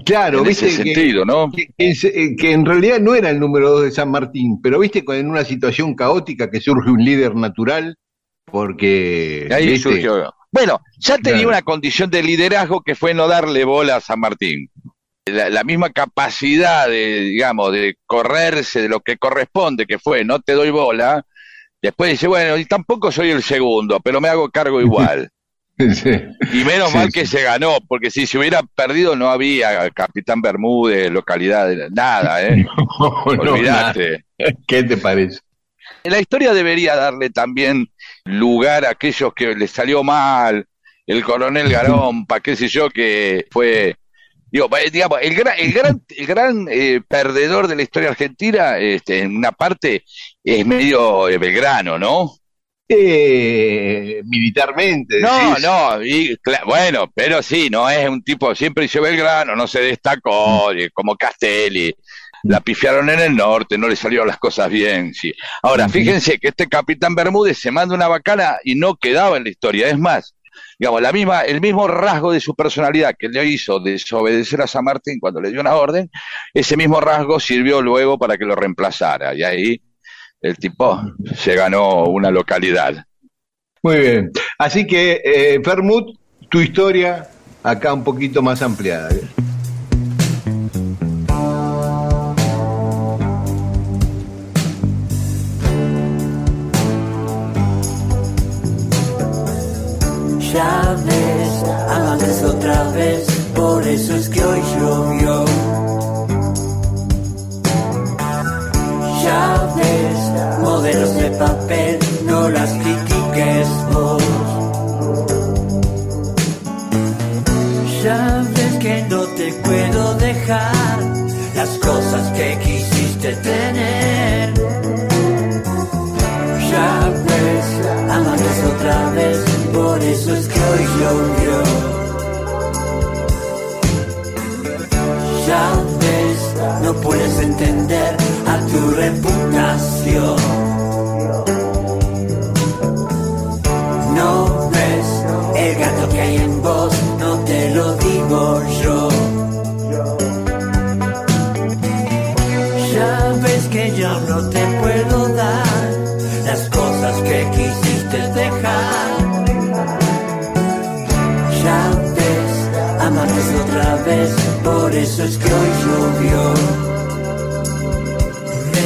A: Claro,
B: en
A: viste
B: ese
A: que-
B: sentido, ¿no?
A: que, que es- eh, que en realidad no era el número dos de San Martín, pero viste en una situación caótica que surge un líder natural, porque
B: Ahí
A: ¿viste?
B: surgió. Bueno, ya tenía
A: Claro.
B: una condición de liderazgo que fue no darle bola a San Martín. La, la misma capacidad de, digamos, de correrse de lo que corresponde, que fue no te doy bola, después dice, bueno, y tampoco soy el segundo, pero me hago cargo igual. [LAUGHS]
A: Sí.
B: Y menos
A: Sí,
B: mal
A: sí.
B: que se ganó, porque si se hubiera perdido no había Capitán Bermúdez, localidad, nada, ¿eh? [LAUGHS]
A: No, no,
B: Olvídate.
A: nada. ¿Qué te parece?
B: La historia debería darle también lugar a aquellos que les salió mal, el coronel [LAUGHS] Garompa, qué sé yo, que fue, digo, eh, digamos, el gran, el gran, el gran eh, perdedor de la historia argentina, este, en una parte, es medio eh, Belgrano, ¿no?
A: Eh, militarmente.
B: No,
A: decís.
B: no, y, bueno, pero sí, no es un tipo, siempre dice Belgrano, no se destacó, y como Castelli, la pifiaron en el norte, no le salieron las cosas bien, sí. Ahora, fíjense que este capitán Bermúdez se manda una bacana y no quedaba en la historia, es más, digamos, la misma, el mismo rasgo de su personalidad que le hizo desobedecer a San Martín cuando le dio una orden, ese mismo rasgo sirvió luego para que lo reemplazara, y ahí el tipo se ganó una localidad.
A: Muy bien. Así que, eh, Fermut, tu historia acá un poquito más ampliada.
I: Ya amantes otra vez, por eso es que hoy llovió. Ya ves, modelos de papel, no las critiques vos. Ya que no te puedo dejar las cosas que quisiste tener. otra por eso es que hoy llovió.
J: Ya ves, no puedes entender a tu reputación. No ves el gato que hay en vos, no te lo digo yo. Por eso es que hoy llovió. Me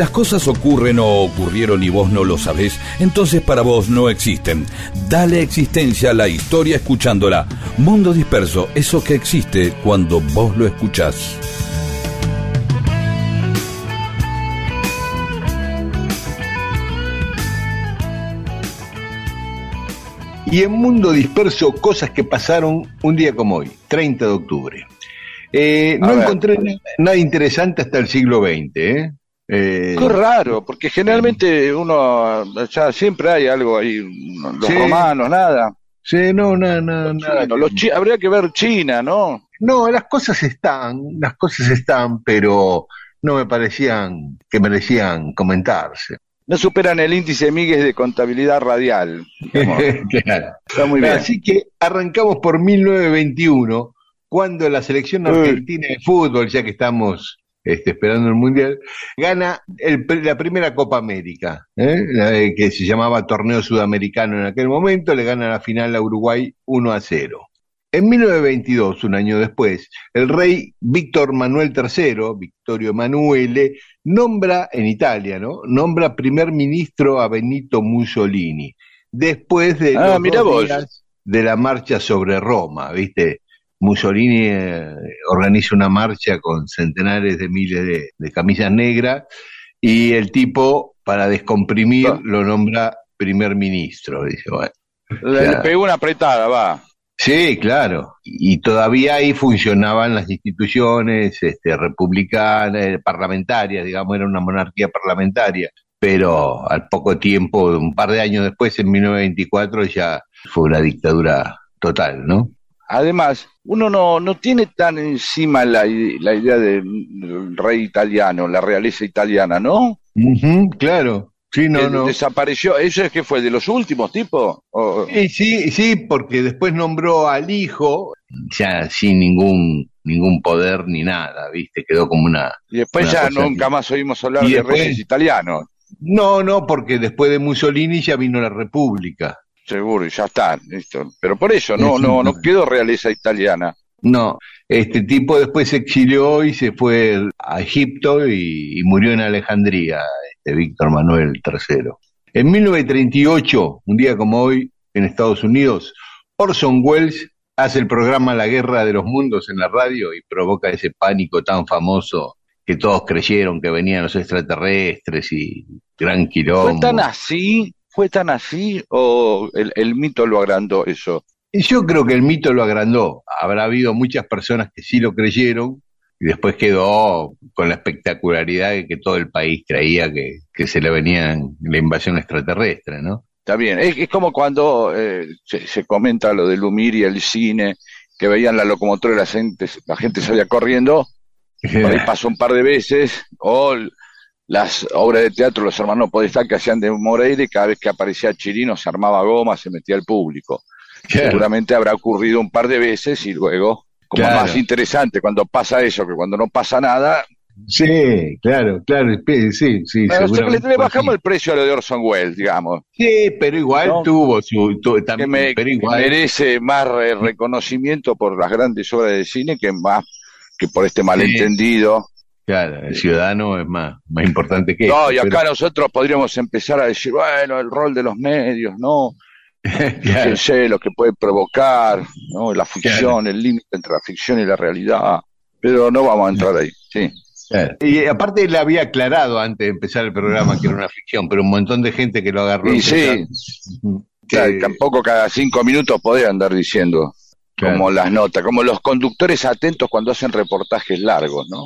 E: las cosas ocurren o ocurrieron y vos no lo sabés, entonces para vos no existen. Dale existencia a la historia escuchándola. Mundo disperso, eso que existe cuando vos lo escuchás.
A: Y en Mundo Disperso, cosas que pasaron un día como hoy, 30 de octubre. Eh, no
B: ver.
A: encontré na- nada interesante hasta el siglo XX. ¿eh? Eh,
B: Qué raro, porque generalmente uno, ya siempre hay algo ahí, los
A: Sí.
B: romanos, nada.
A: sí, no, nada, nada, nada.
B: Bueno, los chi- habría que ver China, ¿no?
A: No, las cosas están, las cosas están, pero no me parecían que merecían comentarse.
B: No superan el índice Míguez de contabilidad radial. [LAUGHS]
A: Claro.
B: Está muy bien.
A: Así que arrancamos por 1921, cuando la selección argentina de fútbol, ya que estamos este, esperando el Mundial, gana el la primera Copa América, ¿eh? De- que se llamaba Torneo Sudamericano en aquel momento, le gana la final a Uruguay 1 a 0. En 1922, un año después, el rey Víctor Manuel III, Victorio Emanuele, nombra en Italia, ¿no? Nombra primer ministro a Benito Mussolini, después de
B: Ah,
A: los
B: vos.
A: días de la marcha sobre Roma, ¿viste? Mussolini eh, organiza una marcha con centenares de miles de, de camisas negras y el tipo, para descomprimir,
B: Ah.
A: lo nombra primer ministro. Dice, bueno.
B: Le, pegó una apretada, va.
A: Sí, claro. Y todavía ahí funcionaban las instituciones este, republicanas, eh, parlamentarias, digamos, era una monarquía parlamentaria. Pero al poco tiempo, un par de años después, en 1924, ya fue una dictadura total, ¿no?
B: Además, uno no, no tiene tan encima la, la idea del rey italiano, la realeza italiana, ¿no?
A: Ujú, claro. Sí, no.
B: Desapareció. ¿Eso es que fue de los últimos tipos? O-
A: Sí, sí, sí, porque después nombró al hijo, ya sin ningún ningún poder ni nada, ¿viste? Quedó como una...
B: y después
A: Una
B: ya nunca más oímos hablar
A: Y
B: de
A: después-
B: reyes italianos.
A: No, no, porque después de Mussolini ya vino la República.
B: Seguro, y ya está. listo. Pero por eso, no, no, no quedó realeza italiana.
A: No, este tipo después se exilió y se fue a Egipto y, y murió en Alejandría, este Víctor Manuel III. En 1938, un día como hoy, en Estados Unidos, Orson Welles hace el programa La Guerra de los Mundos en la radio y provoca ese pánico tan famoso que todos creyeron que venían los extraterrestres y gran quilombo.
B: ¿Fue tan así? ¿Fue tan así? ¿O el, el mito lo agrandó eso?
A: Yo creo que el mito lo agrandó. Habrá habido muchas personas que sí lo creyeron y después quedó con la espectacularidad de que todo el país creía que, que se le venía la invasión extraterrestre, ¿no?
B: Está bien. Es, es como cuando eh, se, se comenta lo de Lumir y el cine, que veían la locomotora y la gente, la gente salía corriendo [LAUGHS] por ahí pasó un par de veces, o las obras de teatro, los hermanos Podestá que hacían de Moreira y cada vez que aparecía Chirino se armaba goma, se metía al público.
A: Claro.
B: Seguramente habrá ocurrido un par de veces y luego, como
A: Claro.
B: más interesante cuando pasa eso que cuando no pasa nada,
A: Sí, claro, claro, sí, sí.
B: bueno, le, bajamos el precio a lo de Orson Welles, digamos,
A: Sí, pero igual
B: No.
A: tuvo su. tu-
B: que,
A: también,
B: me-
A: pero igual.
B: merece más re- reconocimiento por las grandes obras de cine que más que por este malentendido.
A: Claro, el ciudadano es más, más importante que
B: No, y
A: esto,
B: acá nosotros podríamos empezar a decir, bueno, el rol de los medios, ¿no? [LAUGHS]
A: claro,
B: Fíjense lo que puede provocar, ¿no? La ficción, el límite entre la ficción y la realidad. Pero no vamos a entrar ahí, sí.
A: claro. Y aparte le había aclarado antes de empezar el programa que era una ficción, pero un montón de gente que lo agarró.
B: Y sí, claro,
A: Que-
B: tampoco cada cinco minutos podés andar diciendo
A: Claro.
B: como las notas, como los conductores atentos cuando hacen reportajes largos, ¿no?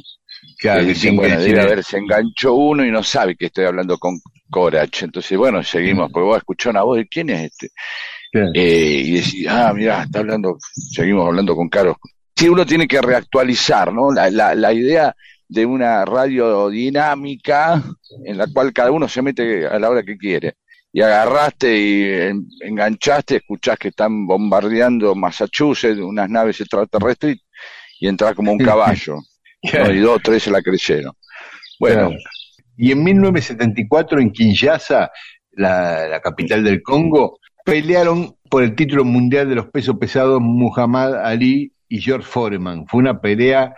A: Claro,
B: Que dicen, bueno, debe haber, se enganchó uno y no sabe que estoy hablando con Corach. Entonces, bueno, seguimos, porque vos escuchás una voz, ¿y quién es este? Eh, y decís, ah, mira, está hablando, seguimos hablando con Carlos. Sí, uno tiene que reactualizar, ¿no? La, la, la idea de una radio dinámica en la cual cada uno se mete a la hora que quiere. Y agarraste y en- enganchaste, escuchás que están bombardeando Massachusetts, unas naves extraterrestres, y entras como un [LAUGHS] caballo. [LAUGHS] ¿no? Y dos, tres se la creyeron. Bueno,
A: Claro. Y en 1974 en Kinshasa, la, la capital del Congo, pelearon por el título mundial de los pesos pesados Muhammad Ali y George Foreman. Fue una pelea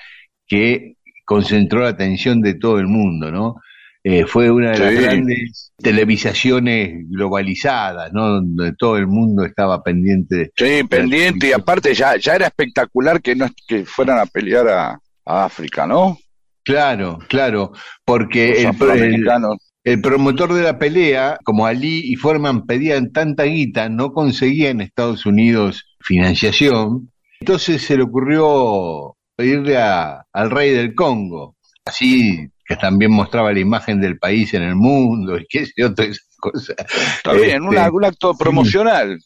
A: que concentró la atención de todo el mundo, ¿no? Eh, fue una de las
B: Sí.
A: grandes televisaciones globalizadas, ¿no? Donde todo el mundo estaba pendiente de...
B: sí, pendiente, y aparte ya, ya era espectacular que no que fueran a pelear a, a África, ¿no?
A: Claro, claro, porque el, el,
B: afroamericanos.
A: El promotor de la pelea, como Ali y Foreman pedían tanta guita, no conseguía en Estados Unidos financiación, entonces se le ocurrió pedirle a- al rey del Congo, así que también mostraba la imagen del país en el mundo y qué sé yo, todas esas cosas.
B: Está bien,
A: Este,
B: una- un acto promocional,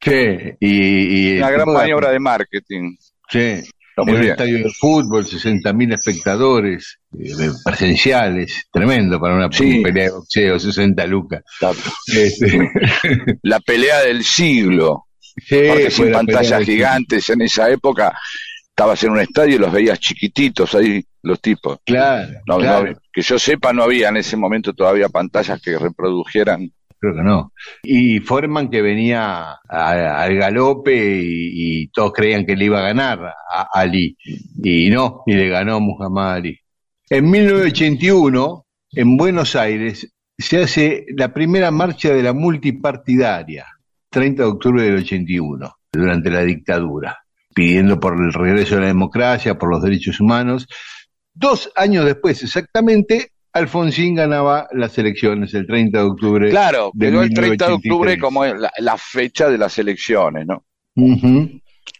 A: Sí, y, y
B: una gran
A: tipo de-
B: maniobra de marketing.
A: Sí,
B: muy bien.
A: estadio de fútbol, 60.000 espectadores eh, presenciales, tremendo para una
B: Sí.
A: pelea de boxeo, 60 lucas.
B: La,
A: Este, [LAUGHS]
B: la pelea del siglo.
A: sí,
B: Porque sin pantallas gigantes en esa época, estabas en un estadio y los veías chiquititos ahí, los tipos.
A: Claro,
B: No,
A: claro,
B: no, que yo sepa, no había en ese momento todavía pantallas que reprodujeran.
A: Creo que no. Y Foreman que venía al galope y, y todos creían que le iba a ganar a Ali. Y no, y le ganó Muhammad Ali. En 1981, en Buenos Aires, se hace la primera marcha de la multipartidaria, 30 de octubre del 81, durante la dictadura, pidiendo por el regreso de la democracia, por los derechos humanos. Dos años después, exactamente, Alfonsín ganaba las elecciones el 30 de octubre.
B: Claro,
A: de
B: quedó el 30 de
A: 1983.
B: octubre como la, la fecha de las elecciones, ¿no?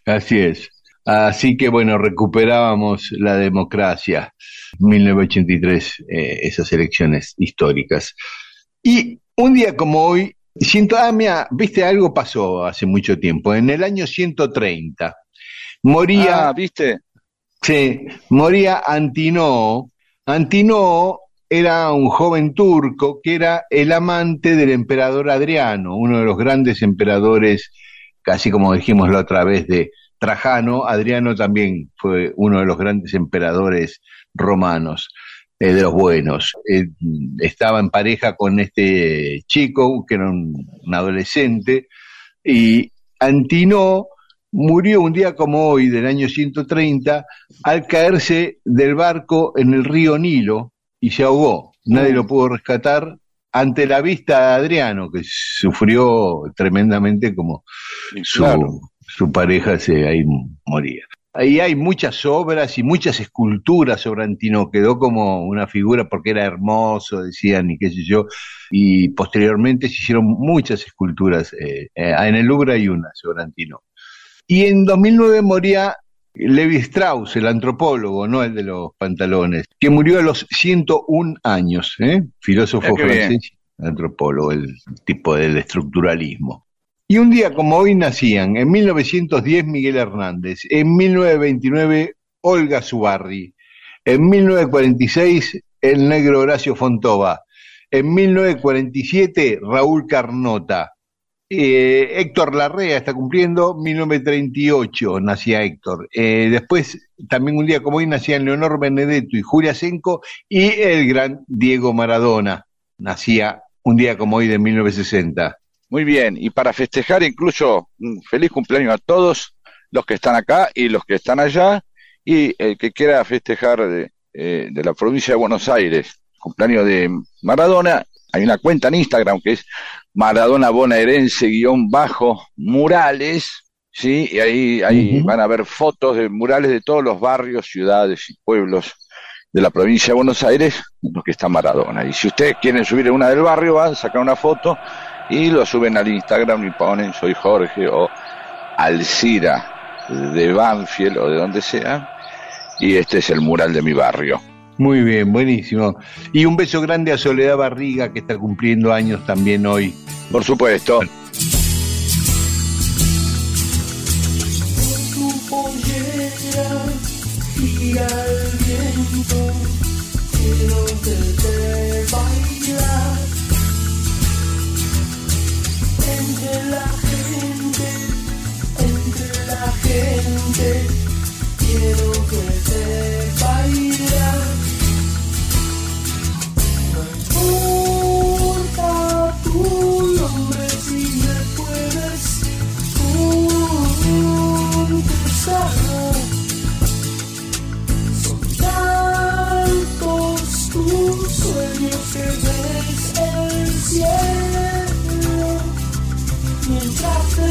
A: Así es. Así que bueno, recuperábamos la democracia. 1983, eh, esas elecciones históricas. Y un día como hoy, siento, ah, mira, viste, algo pasó hace mucho tiempo. En el año 130, moría
B: Ah, ¿viste?
A: Sí, moría Antinoo. Antinoo era un joven turco que era el amante del emperador Adriano, uno de los grandes emperadores, casi como dijimos la otra vez de Trajano. Adriano también fue uno de los grandes emperadores romanos, eh, de los buenos. Eh, estaba en pareja con este chico, que era un, un adolescente, y Antinoo murió un día como hoy, del año 130, al caerse del barco en el río Nilo y se ahogó. Nadie lo pudo rescatar ante la vista de Adriano, que sufrió tremendamente como su,
B: Claro.
A: su pareja se ahí moría. Ahí hay muchas obras y muchas esculturas sobre Antino, quedó como una figura porque era hermoso, decían, y qué sé yo, y posteriormente se hicieron muchas esculturas, eh, eh, en el Louvre hay una sobre Antino. Y en 2009 moría Levi Strauss, el antropólogo, no el de los pantalones, que murió a los 101 años, ¿eh? filósofo
B: Ah, bien.
A: francés, antropólogo, el tipo del estructuralismo. Y un día como hoy nacían, en 1910 Miguel Hernández, en 1929 Olga Zubarri, En 1946, el negro Horacio Fontova. En 1947, Raúl Carnota. Eh, Héctor Larrea está cumpliendo 1938, nacía Héctor. Eh, después, también un día como hoy, nacían Leonor Benedetto y Julia Senco y el gran Diego Maradona, nacía un día como hoy de 1960.
B: Muy bien, y para festejar incluso un feliz cumpleaños a todos los que están acá y los que están allá, y el que quiera festejar de, eh, de la provincia de Buenos Aires, cumpleaños de Maradona, hay una cuenta en Instagram que es Maradona Bonaerense guion bajo murales, ¿sí? Y ahí, ahí van a ver fotos de murales de todos los barrios, ciudades y pueblos de la provincia de Buenos Aires, en los que está Maradona. Y si ustedes quieren subir una del barrio, van, sacan una foto y lo suben al Instagram y ponen soy Jorge o Alcira de Banfield o de donde sea. Y este es el mural de mi barrio.
A: Muy bien, buenísimo. Y un beso grande a Soledad Barriga, que está cumpliendo años también hoy.
B: Por supuesto.
G: tu pollera gira el viento, quiero verte bailar entre la gente, entre la gente, quiero verte bailar. Tu nombre si me puedes contestar. Son tantos tus sueños que ves el cielo mientras te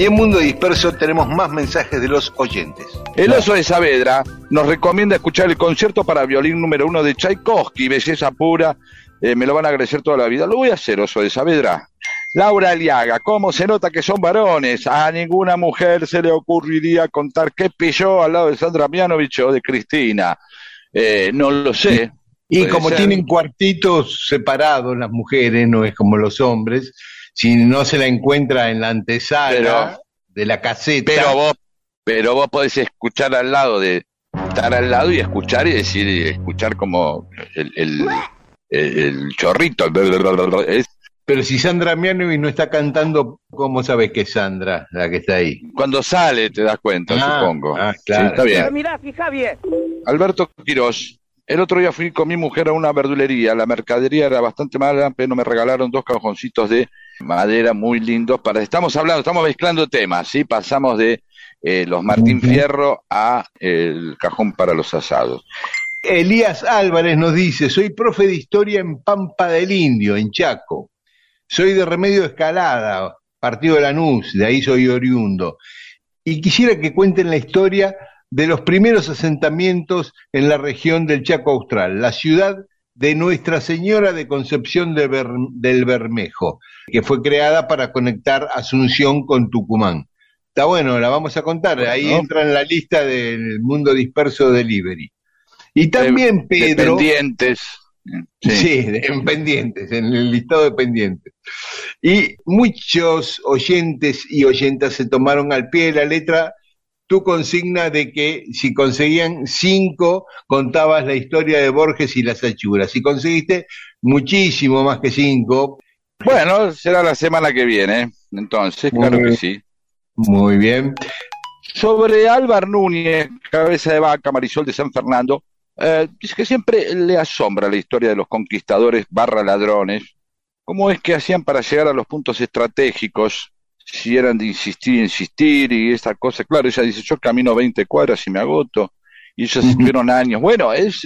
A: Y en Mundo Disperso tenemos más mensajes de los oyentes.
B: El oso de Saavedra nos recomienda escuchar el concierto para violín número uno de Tchaikovsky, belleza pura. Eh, me lo van a agradecer toda la vida. Lo voy a hacer, oso de Saavedra. Laura Aliaga, ¿cómo se nota que son varones? A ninguna mujer se le ocurriría contar qué pilló al lado de Sandra Mianovich o de Cristina. Eh, no lo sé.
A: Y como
B: ser.
A: tienen cuartitos separados las mujeres, no es como los hombres, si no se la encuentra en la antesala
B: Pero-
A: de la caseta.
B: Pero vos, pero vos podés escuchar al lado de, estar al lado y escuchar y decir, escuchar como el, el, el- el chorrito. Es
A: Pero si Sandra Mianovich no está cantando, ¿cómo sabes que es Sandra la que está ahí?
B: cuando sale te das cuenta,
A: Ah,
B: supongo.
A: ah, claro,
B: Sí, está bien.
A: claro.
K: Mirá, fija bien.
B: Alberto Quirós. El otro día fui con mi mujer a una verdulería. La mercadería era bastante mala, pero me regalaron dos cajoncitos de madera muy lindos. Para, estamos hablando, estamos mezclando temas, ¿sí? Pasamos de eh, los Martín. Fierro a el cajón para los asados.
A: Elías Álvarez nos dice, soy profe de historia en Pampa del Indio, en Chaco. Soy de Remedio Escalada, partido de Lanús, de ahí soy oriundo. Y quisiera que cuenten la historia de los primeros asentamientos en la región del Chaco Austral, la ciudad de Nuestra Señora de Concepción de Ber- del Bermejo, que fue creada para conectar Asunción con Tucumán. Está bueno, la vamos a contar. Ahí entra en la lista del Mundo Disperso Delivery. Y también Pedro.
B: Dependientes. Sí.
A: Sí, de- en pendientes, en el listado de pendientes. Y muchos oyentes y oyentas se tomaron al pie de la letra tu consigna de que si conseguían cinco, contabas la historia de Borges y las achuras. Si conseguiste muchísimo más que cinco,
B: Bueno, será la semana que viene. Entonces,
A: Muy
B: claro que sí.
A: muy bien.
B: Sobre Álvar Núñez, cabeza de vaca, Marisol de San Fernando, eh, dice que siempre le asombra la historia de los conquistadores barra ladrones. ¿Cómo es que hacían para llegar a los puntos estratégicos? Si eran de insistir, insistir y esta cosa. Claro, ella dice, yo camino 20 cuadras y me agoto. Y ellos estuvieron años. Bueno, es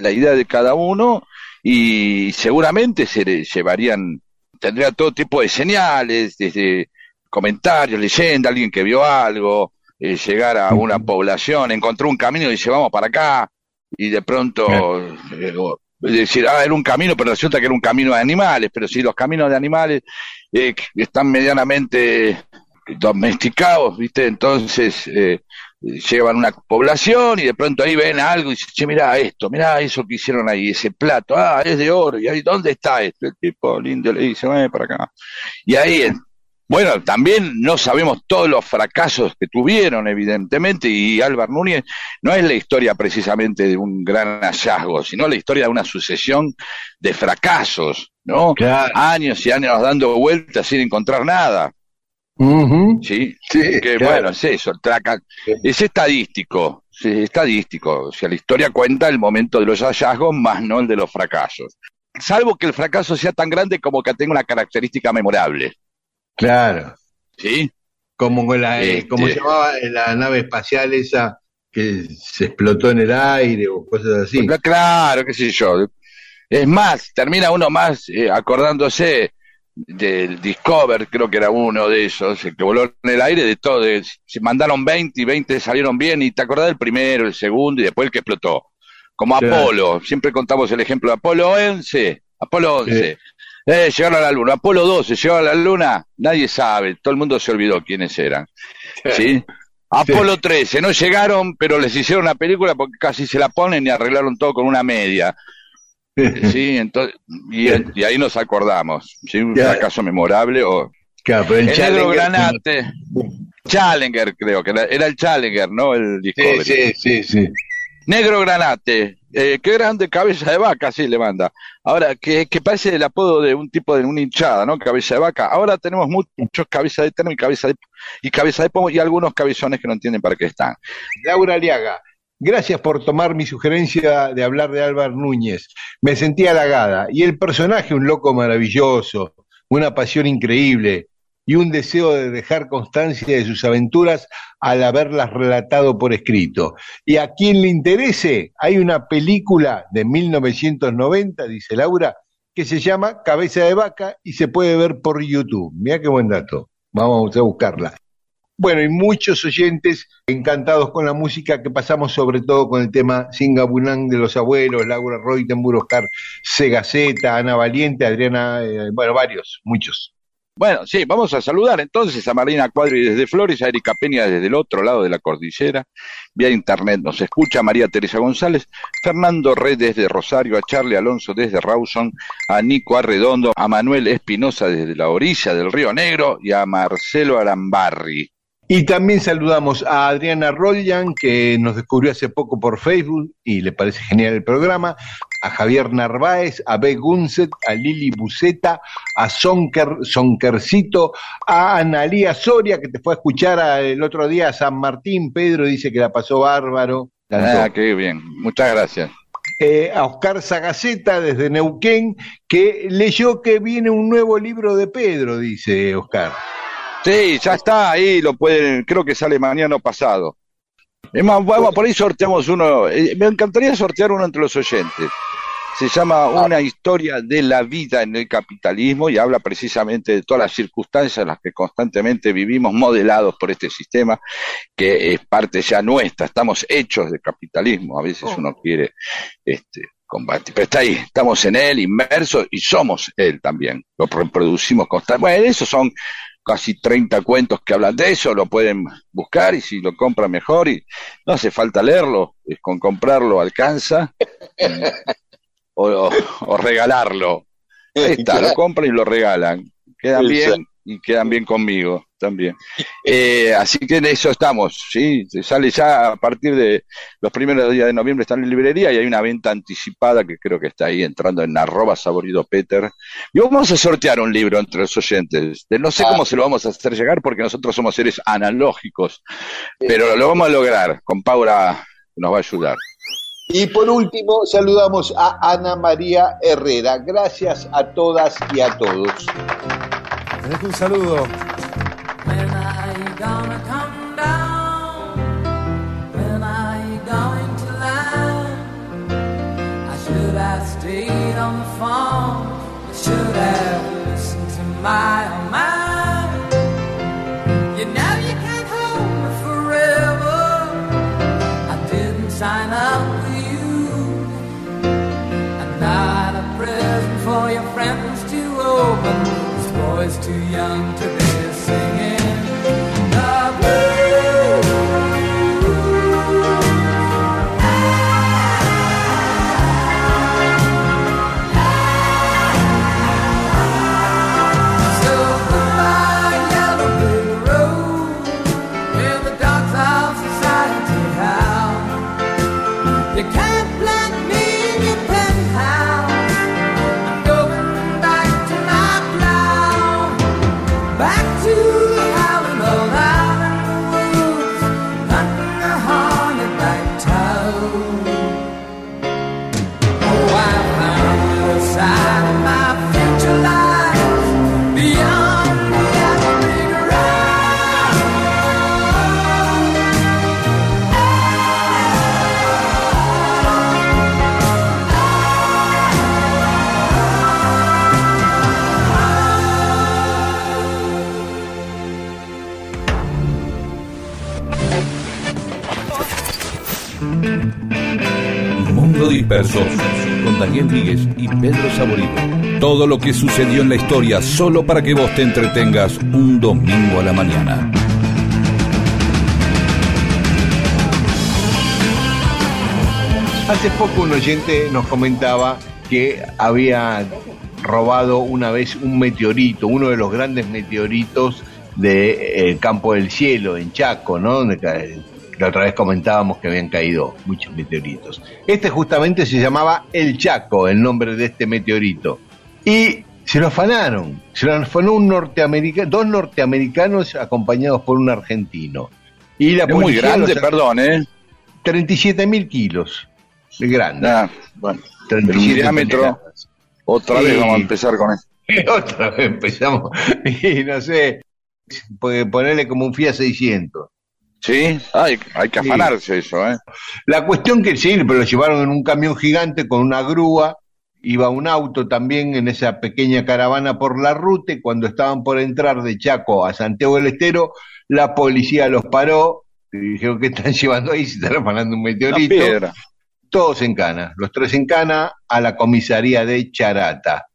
B: la idea de cada uno y seguramente se le llevarían, tendría todo tipo de señales, desde comentarios, leyenda, alguien que vio algo, eh, llegar a una población, encontró un camino y dice, vamos para acá, y de pronto eh, decir, ah, era un camino, pero resulta que era un camino de animales, pero si los caminos de animales eh, están medianamente domesticados, ¿viste? Entonces eh, llevan una población y de pronto ahí ven algo y dicen, che, mirá esto, mirá eso que hicieron ahí, ese plato, ah, es de oro, y ahí, ¿dónde está esto? El tipo lindo le dice, ven para acá. Y ahí, bueno, también no sabemos todos los fracasos que tuvieron, evidentemente, y Álvar Núñez no es la historia precisamente de un gran hallazgo, sino la historia de una sucesión de fracasos, ¿no?
A: Claro.
B: Años y años dando vueltas sin encontrar nada. ¿sí?
A: Sí,
B: que
A: claro.
B: bueno, es eso, traca- es estadístico, es estadístico, o sea, la historia cuenta el momento de los hallazgos más no el de los fracasos. Salvo que el fracaso sea tan grande como que tenga una característica memorable,
A: Claro.
B: ¿sí?
A: Como, con la, eh,
B: Este.
A: como se llamaba la nave espacial esa que se explotó en el aire o cosas así.
B: Cla- Claro, qué sé yo. Es más, termina uno más eh, acordándose del Discover, creo que era uno de esos, el que voló en el aire, de todo. de- se mandaron 20 y 20 salieron bien, y te acordás del primero, el segundo y después el que explotó. Como
A: Claro.
B: Apolo, siempre contamos el ejemplo de Apolo 11, Apolo 11. Eh, llegaron a la luna, Apolo 12, llegaron a la luna, nadie sabe, todo el mundo se olvidó quiénes eran. ¿sí? Apolo 13, no llegaron, pero les hicieron una película porque casi se la ponen y arreglaron todo con una media. [LAUGHS] Sí, entonces, y, y ahí nos acordamos, ¿sí? Un fracaso memorable o
A: Claro, el
B: el
A: Challenger-
B: granate, Challenger creo que era, era el Challenger, ¿no? El Discovery.
A: Sí, sí, sí, sí.
B: Negro granate, eh, qué grande cabeza de vaca, sí le manda. Ahora, que, que parece el apodo de un tipo de una hinchada, ¿no? Cabeza de vaca. Ahora tenemos muchos cabeza de terno y cabeza de, y cabeza de pomo y algunos cabezones que no entienden para qué están.
A: Laura Aliaga, gracias por tomar mi sugerencia de hablar de Álvar Núñez. Me sentí halagada. Y el personaje, un loco maravilloso, una pasión increíble y un deseo de dejar constancia de sus aventuras al haberlas relatado por escrito. Y a quien le interese, hay una película de 1990, dice Laura, que se llama Cabeza de Vaca y se puede ver por YouTube. Mira qué buen dato. Vamos a buscarla. Bueno, y muchos oyentes encantados con la música que pasamos, sobre todo con el tema Singabunán de los abuelos, Laura Reutenburg, Oscar Segaceta, Ana Valiente, Adriana, eh, bueno, varios, muchos.
B: Bueno, sí, vamos a saludar entonces a Marina Cuadri desde Flores, a Erika Peña desde el otro lado de la cordillera. Vía internet nos escucha María Teresa González, Fernando Red desde Rosario, a Charlie Alonso desde Rawson, a Nico Arredondo, a Manuel Espinosa desde la orilla del Río Negro y a Marcelo Arambarri.
A: Y también saludamos a Adriana Rollan, que nos descubrió hace poco por Facebook y le parece genial el programa, a Javier Narváez, a B. Gunset, a Lili Buceta, a Sonker, Sonkercito, a Analía Soria, que te fue a escuchar el otro día a San Martín, Pedro dice que la pasó bárbaro.
B: Ah, qué bien, muchas gracias.
A: Eh, a Oscar Sagaceta desde Neuquén, que leyó que viene un nuevo libro de Pedro, dice Oscar.
B: Sí, ya está ahí, lo pueden, creo que sale mañana o pasado. Es más, vamos, por ahí sorteamos uno. eh, me encantaría sortear uno entre los oyentes. Se llama Una historia de la vida en el capitalismo y habla precisamente de todas las circunstancias en las que constantemente vivimos modelados por este sistema que es parte ya nuestra. Estamos hechos de capitalismo. A veces uno quiere este, combate. Pero está ahí, estamos en él, inmersos, y somos él también. Lo reproducimos constantemente. Bueno, esos son casi 30 cuentos que hablan de eso, lo pueden buscar y si lo compran mejor, y no hace falta leerlo, es con comprarlo alcanza, o, o- o regalarlo. Ahí está, lo compran y lo regalan. Quedan bien y quedan bien conmigo también. Eh, así que en eso estamos, ¿sí? Se Sale ya a partir de los primeros días de noviembre, está en librería y hay una venta anticipada que creo que está ahí entrando en arroba saborido Peter. Y vamos a sortear un libro entre los oyentes. No sé cómo se lo vamos a hacer llegar porque nosotros somos seres analógicos, pero lo vamos a lograr. Con Paula nos va a ayudar.
A: Y por último, saludamos a Ana María Herrera. Gracias a todas y a todos.
K: Un saludo.
G: Too young to be
E: Lo que sucedió en la historia solo para que vos te entretengas un domingo a la mañana.
A: Hace poco un oyente nos comentaba que había robado una vez un meteorito, uno de los grandes meteoritos del campo del cielo en Chaco, ¿no? La otra vez comentábamos que habían caído muchos meteoritos. Este justamente se llamaba El Chaco, el nombre de este meteorito. Y se lo afanaron. Se lo afanó un norteamericano, dos norteamericanos acompañados por un argentino. Y la
B: Es muy grande,
A: los-
B: perdón, ¿eh?
A: 37 mil kilos. Es grande.
B: Ah, bueno, el
A: 37
B: diámetro.
A: toneladas.
B: Otra vez vamos a empezar con esto. [LAUGHS]
A: Otra vez empezamos. [LAUGHS] Y no sé, ponerle como un Fiat 600.
B: Sí, hay, hay que
A: Sí.
B: afanarse eso, ¿eh?
A: La cuestión que sí, pero lo llevaron en un camión gigante con una grúa, iba un auto también en esa pequeña caravana por la ruta y cuando estaban por entrar de Chaco a Santiago del Estero, la policía los paró y dijeron que están [LAUGHS] llevando ahí, se están afanando un meteorito.
B: piedra.
A: Todos en cana, los tres en cana, a la comisaría de Charata.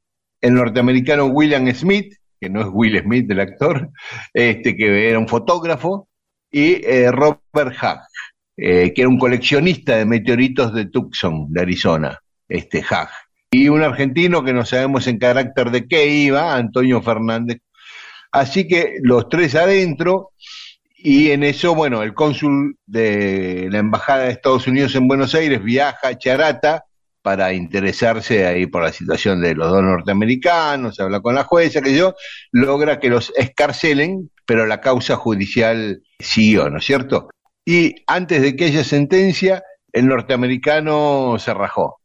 A: El norteamericano William Smith, que no es Will Smith el actor, este que era un fotógrafo, y eh, Robert Hack, eh, que era un coleccionista de meteoritos de Tucson, de Arizona, este Hack. Y un argentino que no sabemos en carácter de qué iba, Antonio Fernández. Así que los tres adentro, y en eso, bueno, el cónsul de la Embajada de Estados Unidos en Buenos Aires viaja a Charata para interesarse ahí por la situación de los dos norteamericanos, habla con la jueza, que yo, logra que los escarcelen, pero la causa judicial siguió, ¿no es cierto? Y antes de que haya sentencia, el norteamericano se rajó,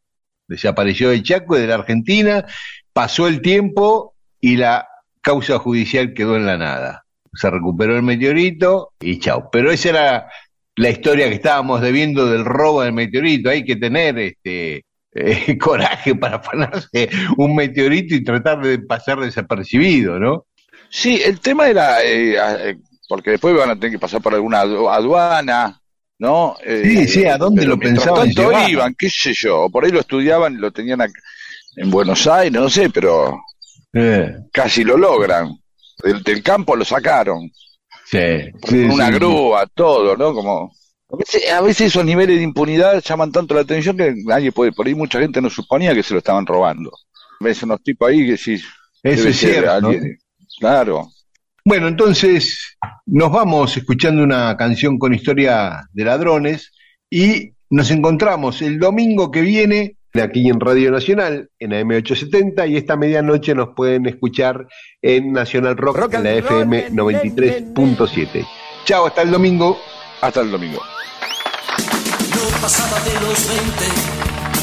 A: desapareció de Chaco y de la Argentina, pasó el tiempo y la causa judicial quedó en la nada se recuperó el meteorito y chao. Pero esa era la historia que estábamos debiendo del robo del meteorito. Hay que tener este eh, [LAUGHS] coraje para afanarse un meteorito y tratar de pasar desapercibido, ¿no?
B: Sí, el tema era, eh, eh, porque después van a tener que pasar por alguna adu- aduana, ¿no? Eh,
A: Sí, sí, ¿a dónde lo pensaban
B: tanto
A: llevar?
B: iban, qué sé yo, por ahí lo estudiaban, lo tenían en Buenos Aires, no sé, pero
A: Eh,
B: casi lo logran. Del, del campo lo sacaron,
A: sí, sí,
B: con una
A: sí.
B: grúa, todo, ¿no? Como a veces, a veces esos niveles de impunidad llaman tanto la atención que nadie puede, por ahí mucha gente no suponía que se lo estaban robando. Ves unos tipos ahí que sí,
A: Eso es cierto.
B: claro.
A: Bueno, entonces nos vamos escuchando una canción con historia de ladrones y nos encontramos el domingo que viene aquí en Radio Nacional, en AM870, y esta medianoche nos pueden escuchar en Nacional Rock,
K: Rock
A: en la FM 93.7. Chao, hasta el domingo.
B: Hasta el domingo.
I: No pasaba de los 20,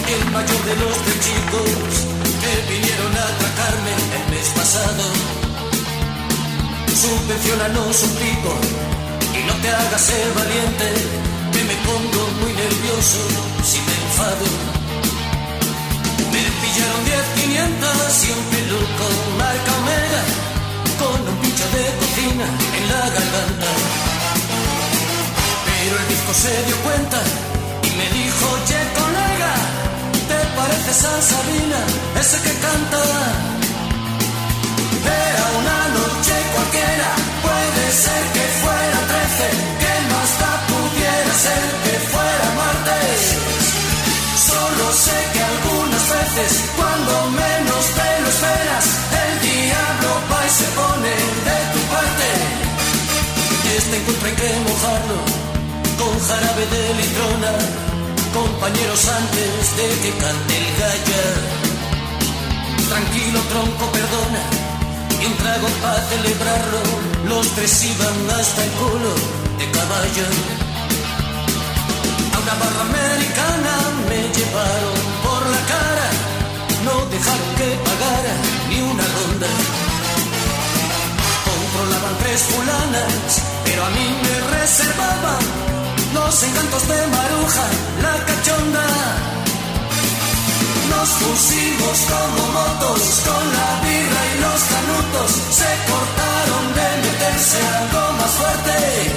I: el mayor de los tres chicos que vinieron a atracarme el mes pasado. Subvencionanos un pico y no te hagas el valiente, que me pongo muy nervioso si me enfado. Me pillaron 10 500 y un peluco marca Omega con un pincho de cocina en la garganta. Pero el disco se dio cuenta y me dijo, che colega, ¿te pareces a Sabina, ese que canta? Era una noche cualquiera, puede ser que fuera 13, que más da pudiera ser que fuera martes. Solo sé que algunas veces, cuando menos te lo esperas, el diablo va y se pone de tu parte. Y este encuentro hay que mojarlo con jarabe de litrona, compañeros antes de que cante el gallo. Tranquilo tronco, perdona, y un trago para celebrarlo, los tres iban hasta el culo de caballo. A una barra americana me llevaron por la cara, no dejaron que pagara ni una ronda. Controlaban tres fulanas, pero a mí me reservaban los encantos de Maruja, la cachonda. Nos pusimos como motos con la birra y los canutos, se cortaron de meterse algo más fuerte.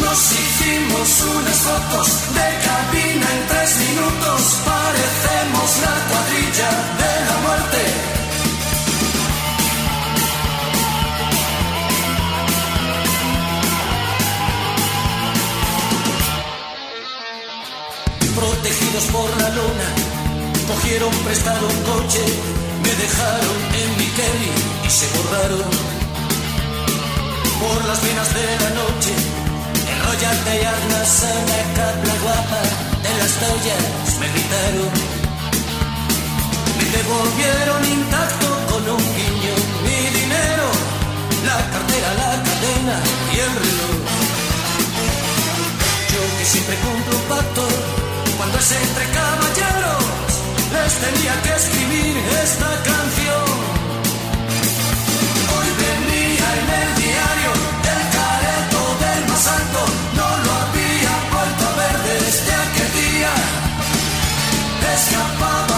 I: Nos hicimos unas fotos de cabina en tres minutos, parecemos la cuadrilla de la muerte. protegidos por la luna, cogieron prestado un coche, me dejaron en mi Kelly y se borraron. Por las venas de la noche, el Royal Arnas a la cabla guapa de las toallas me gritaron. Me devolvieron intacto con un guiño mi dinero, la cartera, la cadena y el reloj. Yo que siempre cumplo un pacto, cuando es entre caballeros, les tenía que escribir esta canción. Hoy venía en el diario el careto del más alto, no lo había vuelto a ver desde aquel día. Escapaba